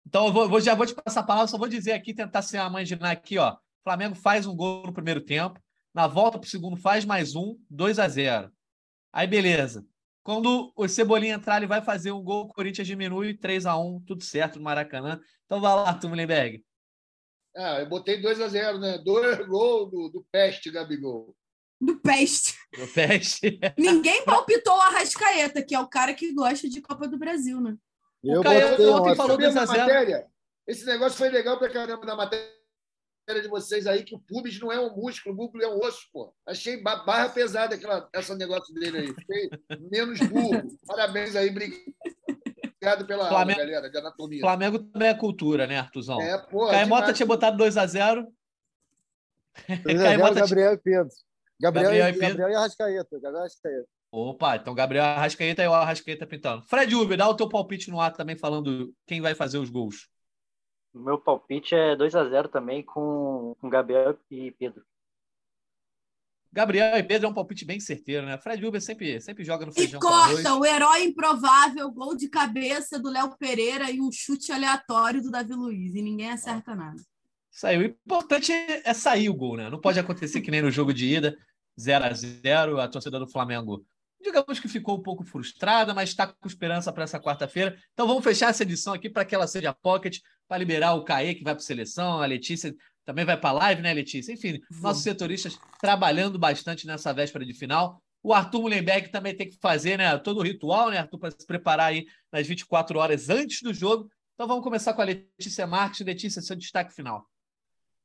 Então, eu vou, já vou te passar a palavra, só vou dizer aqui, tentar ser uma manginar aqui, ó. Flamengo faz um gol no primeiro tempo, na volta pro segundo faz mais um, 2 a 0 Aí, beleza. Quando o Cebolinha entrar, ele vai fazer um gol, o Corinthians diminui, 3 a 1 tudo certo no Maracanã. Então vai lá, Tumlenberg. Ah, eu botei 2 a 0 né? Dois gols do, do Peste, Gabigol. Do Peste. Do Peste. Ninguém palpitou o Arrascaeta, que é o cara que gosta de Copa do Brasil, né? Eu Caio botei ontem falou Sabia 2 a na 0 matéria? Esse negócio foi legal pra caramba na matéria de vocês aí, que o pubis não é um músculo, o músculo é um osso, pô. Achei ba- barra pesada aquela, esse negócio dele aí. Fiquei menos burro. Parabéns aí, obrigado pela Flamengo- aula, galera, de anatomia. Flamengo também é cultura, né, Artuzão? É, pô. Caemota demais. tinha botado 2 a 0 3 a 0, Caemota- Gabriel e Pedro. Gabriel, Gabriel e e, Pedro. Gabriel e Arrascaeta. Gabriel e Arrascaeta. Opa, então Gabriel Arrascaeta e o Arrascaeta pintando. Fred Uber, dá o teu palpite no ar também, falando quem vai fazer os gols. O meu palpite é 2 a 0 também com, com Gabriel e Pedro. Gabriel e Pedro é um palpite bem certeiro, né? Fred Uber sempre, sempre joga no E feijão arroz. corta o herói improvável, gol de cabeça do Léo Pereira e um chute aleatório do Davi Luiz. E ninguém acerta nada. Saiu. O importante é sair o gol, né? Não pode acontecer que nem no jogo de ida, 0 a 0 A torcida do Flamengo, digamos que ficou um pouco frustrada, mas está com esperança para essa quarta-feira. Então vamos fechar essa edição aqui para que ela seja pocket, para liberar o Caê, que vai para seleção, a Letícia também vai para live, né, Letícia? Enfim, nossos setoristas trabalhando bastante nessa véspera de final. O Arthur Mullenberg também tem que fazer né, todo o ritual, né, Arthur, para se preparar aí nas 24 horas antes do jogo. Então vamos começar com a Letícia Marques. Letícia, seu destaque final.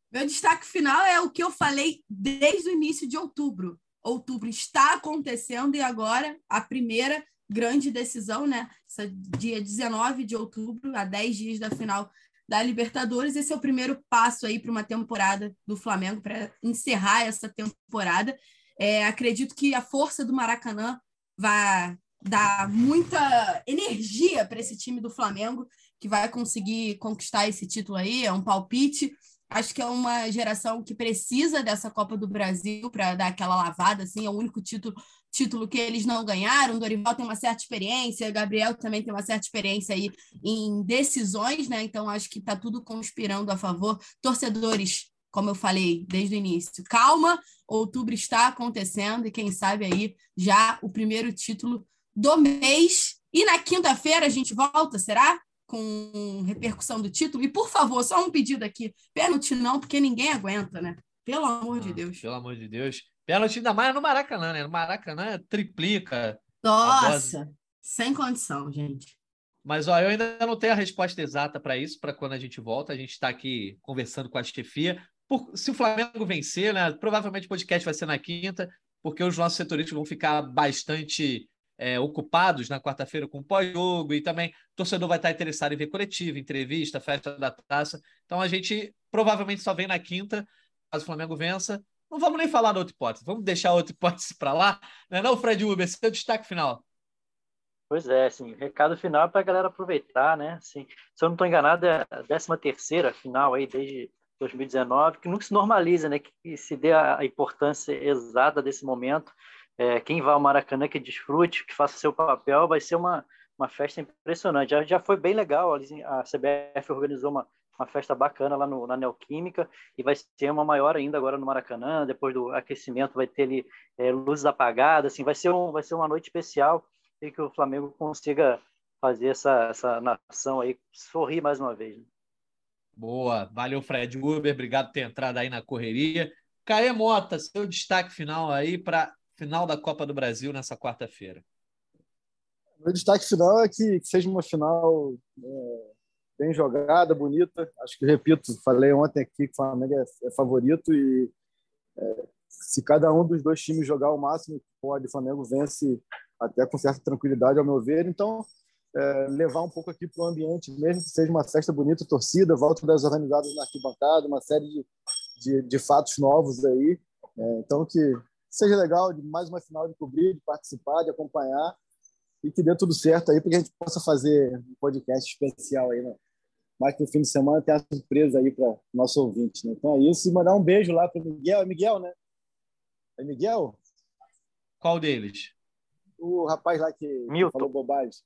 Meu destaque final é o que eu falei desde o início de outubro. Outubro está acontecendo e agora a primeira grande decisão, né? Esse dia 19 de outubro, a 10 dias da final da Libertadores. Esse é o primeiro passo aí para uma temporada do Flamengo, para encerrar essa temporada. É, acredito que a força do Maracanã vai dar muita energia para esse time do Flamengo, que vai conseguir conquistar esse título aí, é um palpite. Acho que é uma geração que precisa dessa Copa do Brasil para dar aquela lavada, assim, é o único título, título que eles não ganharam. Dorival tem uma certa experiência, Gabriel também tem uma certa experiência aí em decisões, né? Então acho que está tudo conspirando a favor. Torcedores, como eu falei desde o início, calma, outubro está acontecendo e quem sabe aí já o primeiro título do mês. E na quinta-feira a gente volta, será? Com repercussão do título. E, por favor, só um pedido aqui: pênalti não, porque ninguém aguenta, né? Pelo amor de Deus. Pelo amor de Deus. Pênalti ainda mais no Maracanã, né? No Maracanã triplica. Nossa, sem condição, gente. Mas ó, eu ainda não tenho a resposta exata para isso, para quando a gente volta. A gente está aqui conversando com a chefia. Por, se o Flamengo vencer, né? Provavelmente o podcast vai ser na quinta, porque os nossos setoristas vão ficar bastante é, ocupados na quarta-feira com pós-jogo e também o torcedor vai estar interessado em ver coletiva, entrevista, festa da taça. Então a gente provavelmente só vem na quinta, caso o Flamengo vença. Não vamos nem falar da outra hipótese, vamos deixar a outra hipótese para lá. Não é não, Fred Uber? Seu destaque final. Pois é, assim, recado final para a galera aproveitar, né? Assim, se eu não estou enganado, é a 13 terceira final aí desde 2019, que nunca se normaliza, né? Que se dê a importância exata desse momento é, quem vai ao Maracanã que desfrute, que faça seu papel, vai ser uma, uma festa impressionante. Já, já foi bem legal, a CBF organizou uma, uma festa bacana lá no, na Neoquímica e vai ser uma maior ainda agora no Maracanã, depois do aquecimento vai ter ali é, luzes apagadas, assim, vai ser, um, vai ser uma noite especial e que o Flamengo consiga fazer essa, essa nação aí sorrir mais uma vez. Né? Boa, valeu Fred Uber, obrigado por ter entrado aí na correria. Caê Mota, seu destaque final aí para final da Copa do Brasil nessa quarta-feira? Meu destaque final é que, que seja uma final é, bem jogada, bonita. Acho que, repito, falei ontem aqui que o Flamengo é, é favorito e é, se cada um dos dois times jogar o máximo que pode, o Flamengo vence até com certa tranquilidade, ao meu ver. Então, é, levar um pouco aqui para o ambiente, mesmo que seja uma festa bonita, torcida, volta das organizadas na arquibancada, uma série de, de, de fatos novos aí. É, então, que seja legal de mais uma final de cobrir, de participar, de acompanhar e que dê tudo certo aí para que a gente possa fazer um podcast especial aí, né? Mais que no fim de semana tem a surpresa aí para nosso ouvinte, né? Então é isso e mandar um beijo lá para Miguel, é Miguel, né? É Miguel? Qual deles? O rapaz lá que Milton. falou bobagem.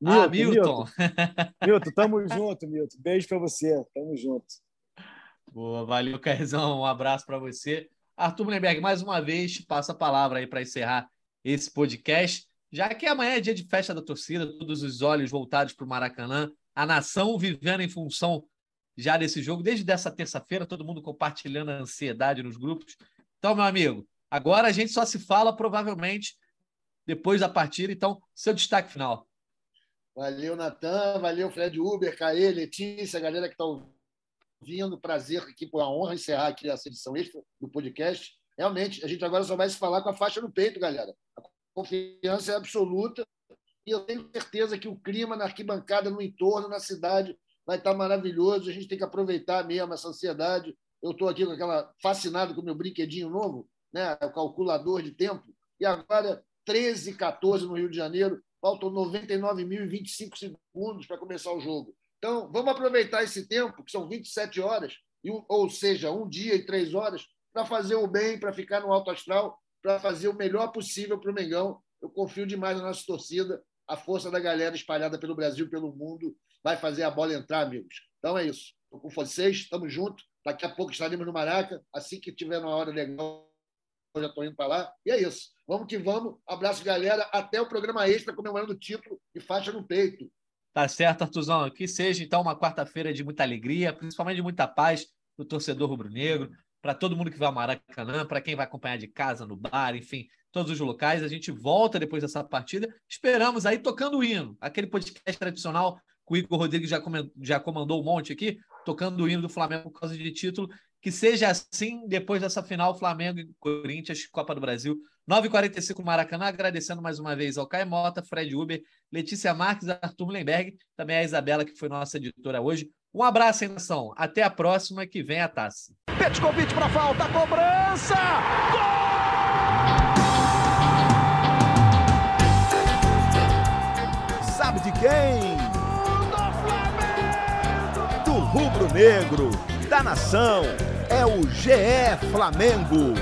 Milton, ah, Milton. Milton. Milton, tamo junto, Milton. Beijo para você. Tamo junto. Boa, valeu, Caizão. Um abraço para você. Arthur Mullenberg, mais uma vez, passa a palavra aí para encerrar esse podcast, já que amanhã é dia de festa da torcida, todos os olhos voltados para o Maracanã, a nação vivendo em função já desse jogo, desde dessa terça-feira, todo mundo compartilhando a ansiedade nos grupos. Então, meu amigo, agora a gente só se fala provavelmente depois da partida, então, seu destaque final. Valeu, Natan, valeu, Fred Uber, Caê, Letícia, a galera que está ouvindo vindo, prazer aqui, por a honra encerrar aqui essa edição extra do podcast. Realmente, a gente agora só vai se falar com a faixa no peito, galera. A confiança é absoluta e eu tenho certeza que o clima na arquibancada, no entorno, na cidade, vai estar maravilhoso. A gente tem que aproveitar mesmo essa ansiedade. Eu estou aqui com aquela fascinado com o meu brinquedinho novo, né? o calculador de tempo. E agora, 13 14 no Rio de Janeiro, faltam 99.025 segundos para começar o jogo. Então, vamos aproveitar esse tempo, que são 27 horas, ou seja, um dia e três horas, para fazer o bem, para ficar no alto astral, para fazer o melhor possível para o Mengão. Eu confio demais na nossa torcida. A força da galera espalhada pelo Brasil, pelo mundo, vai fazer a bola entrar, amigos. Então é isso. Estou com vocês, estamos juntos. Daqui a pouco estaremos no Maraca. Assim que tiver uma hora legal, eu já estou indo para lá. E é isso. Vamos que vamos. Abraço, galera. Até o programa extra comemorando o título e faixa no peito. Tá certo, Artuzão. Que seja, então, uma quarta-feira de muita alegria, principalmente de muita paz para o torcedor rubro-negro, para todo mundo que vai ao Maracanã, para quem vai acompanhar de casa, no bar, enfim, todos os locais. A gente volta depois dessa partida. Esperamos aí tocando o hino, aquele podcast tradicional que o Igor Rodrigues já, já comandou um monte aqui, tocando o hino do Flamengo por causa de título. Que seja assim depois dessa final Flamengo e Corinthians, Copa do Brasil. 9h45 Maracanã, agradecendo mais uma vez ao Caio Mota, Fred Uber, Letícia Marques, Arthur Mullenberg, também a Isabela, que foi nossa editora hoje. Um abraço, hein, nação. Até a próxima, que vem a taça. convite para falta, cobrança! Gol! Sabe de quem? Do Flamengo! rubro-negro, da nação, é o GE Flamengo.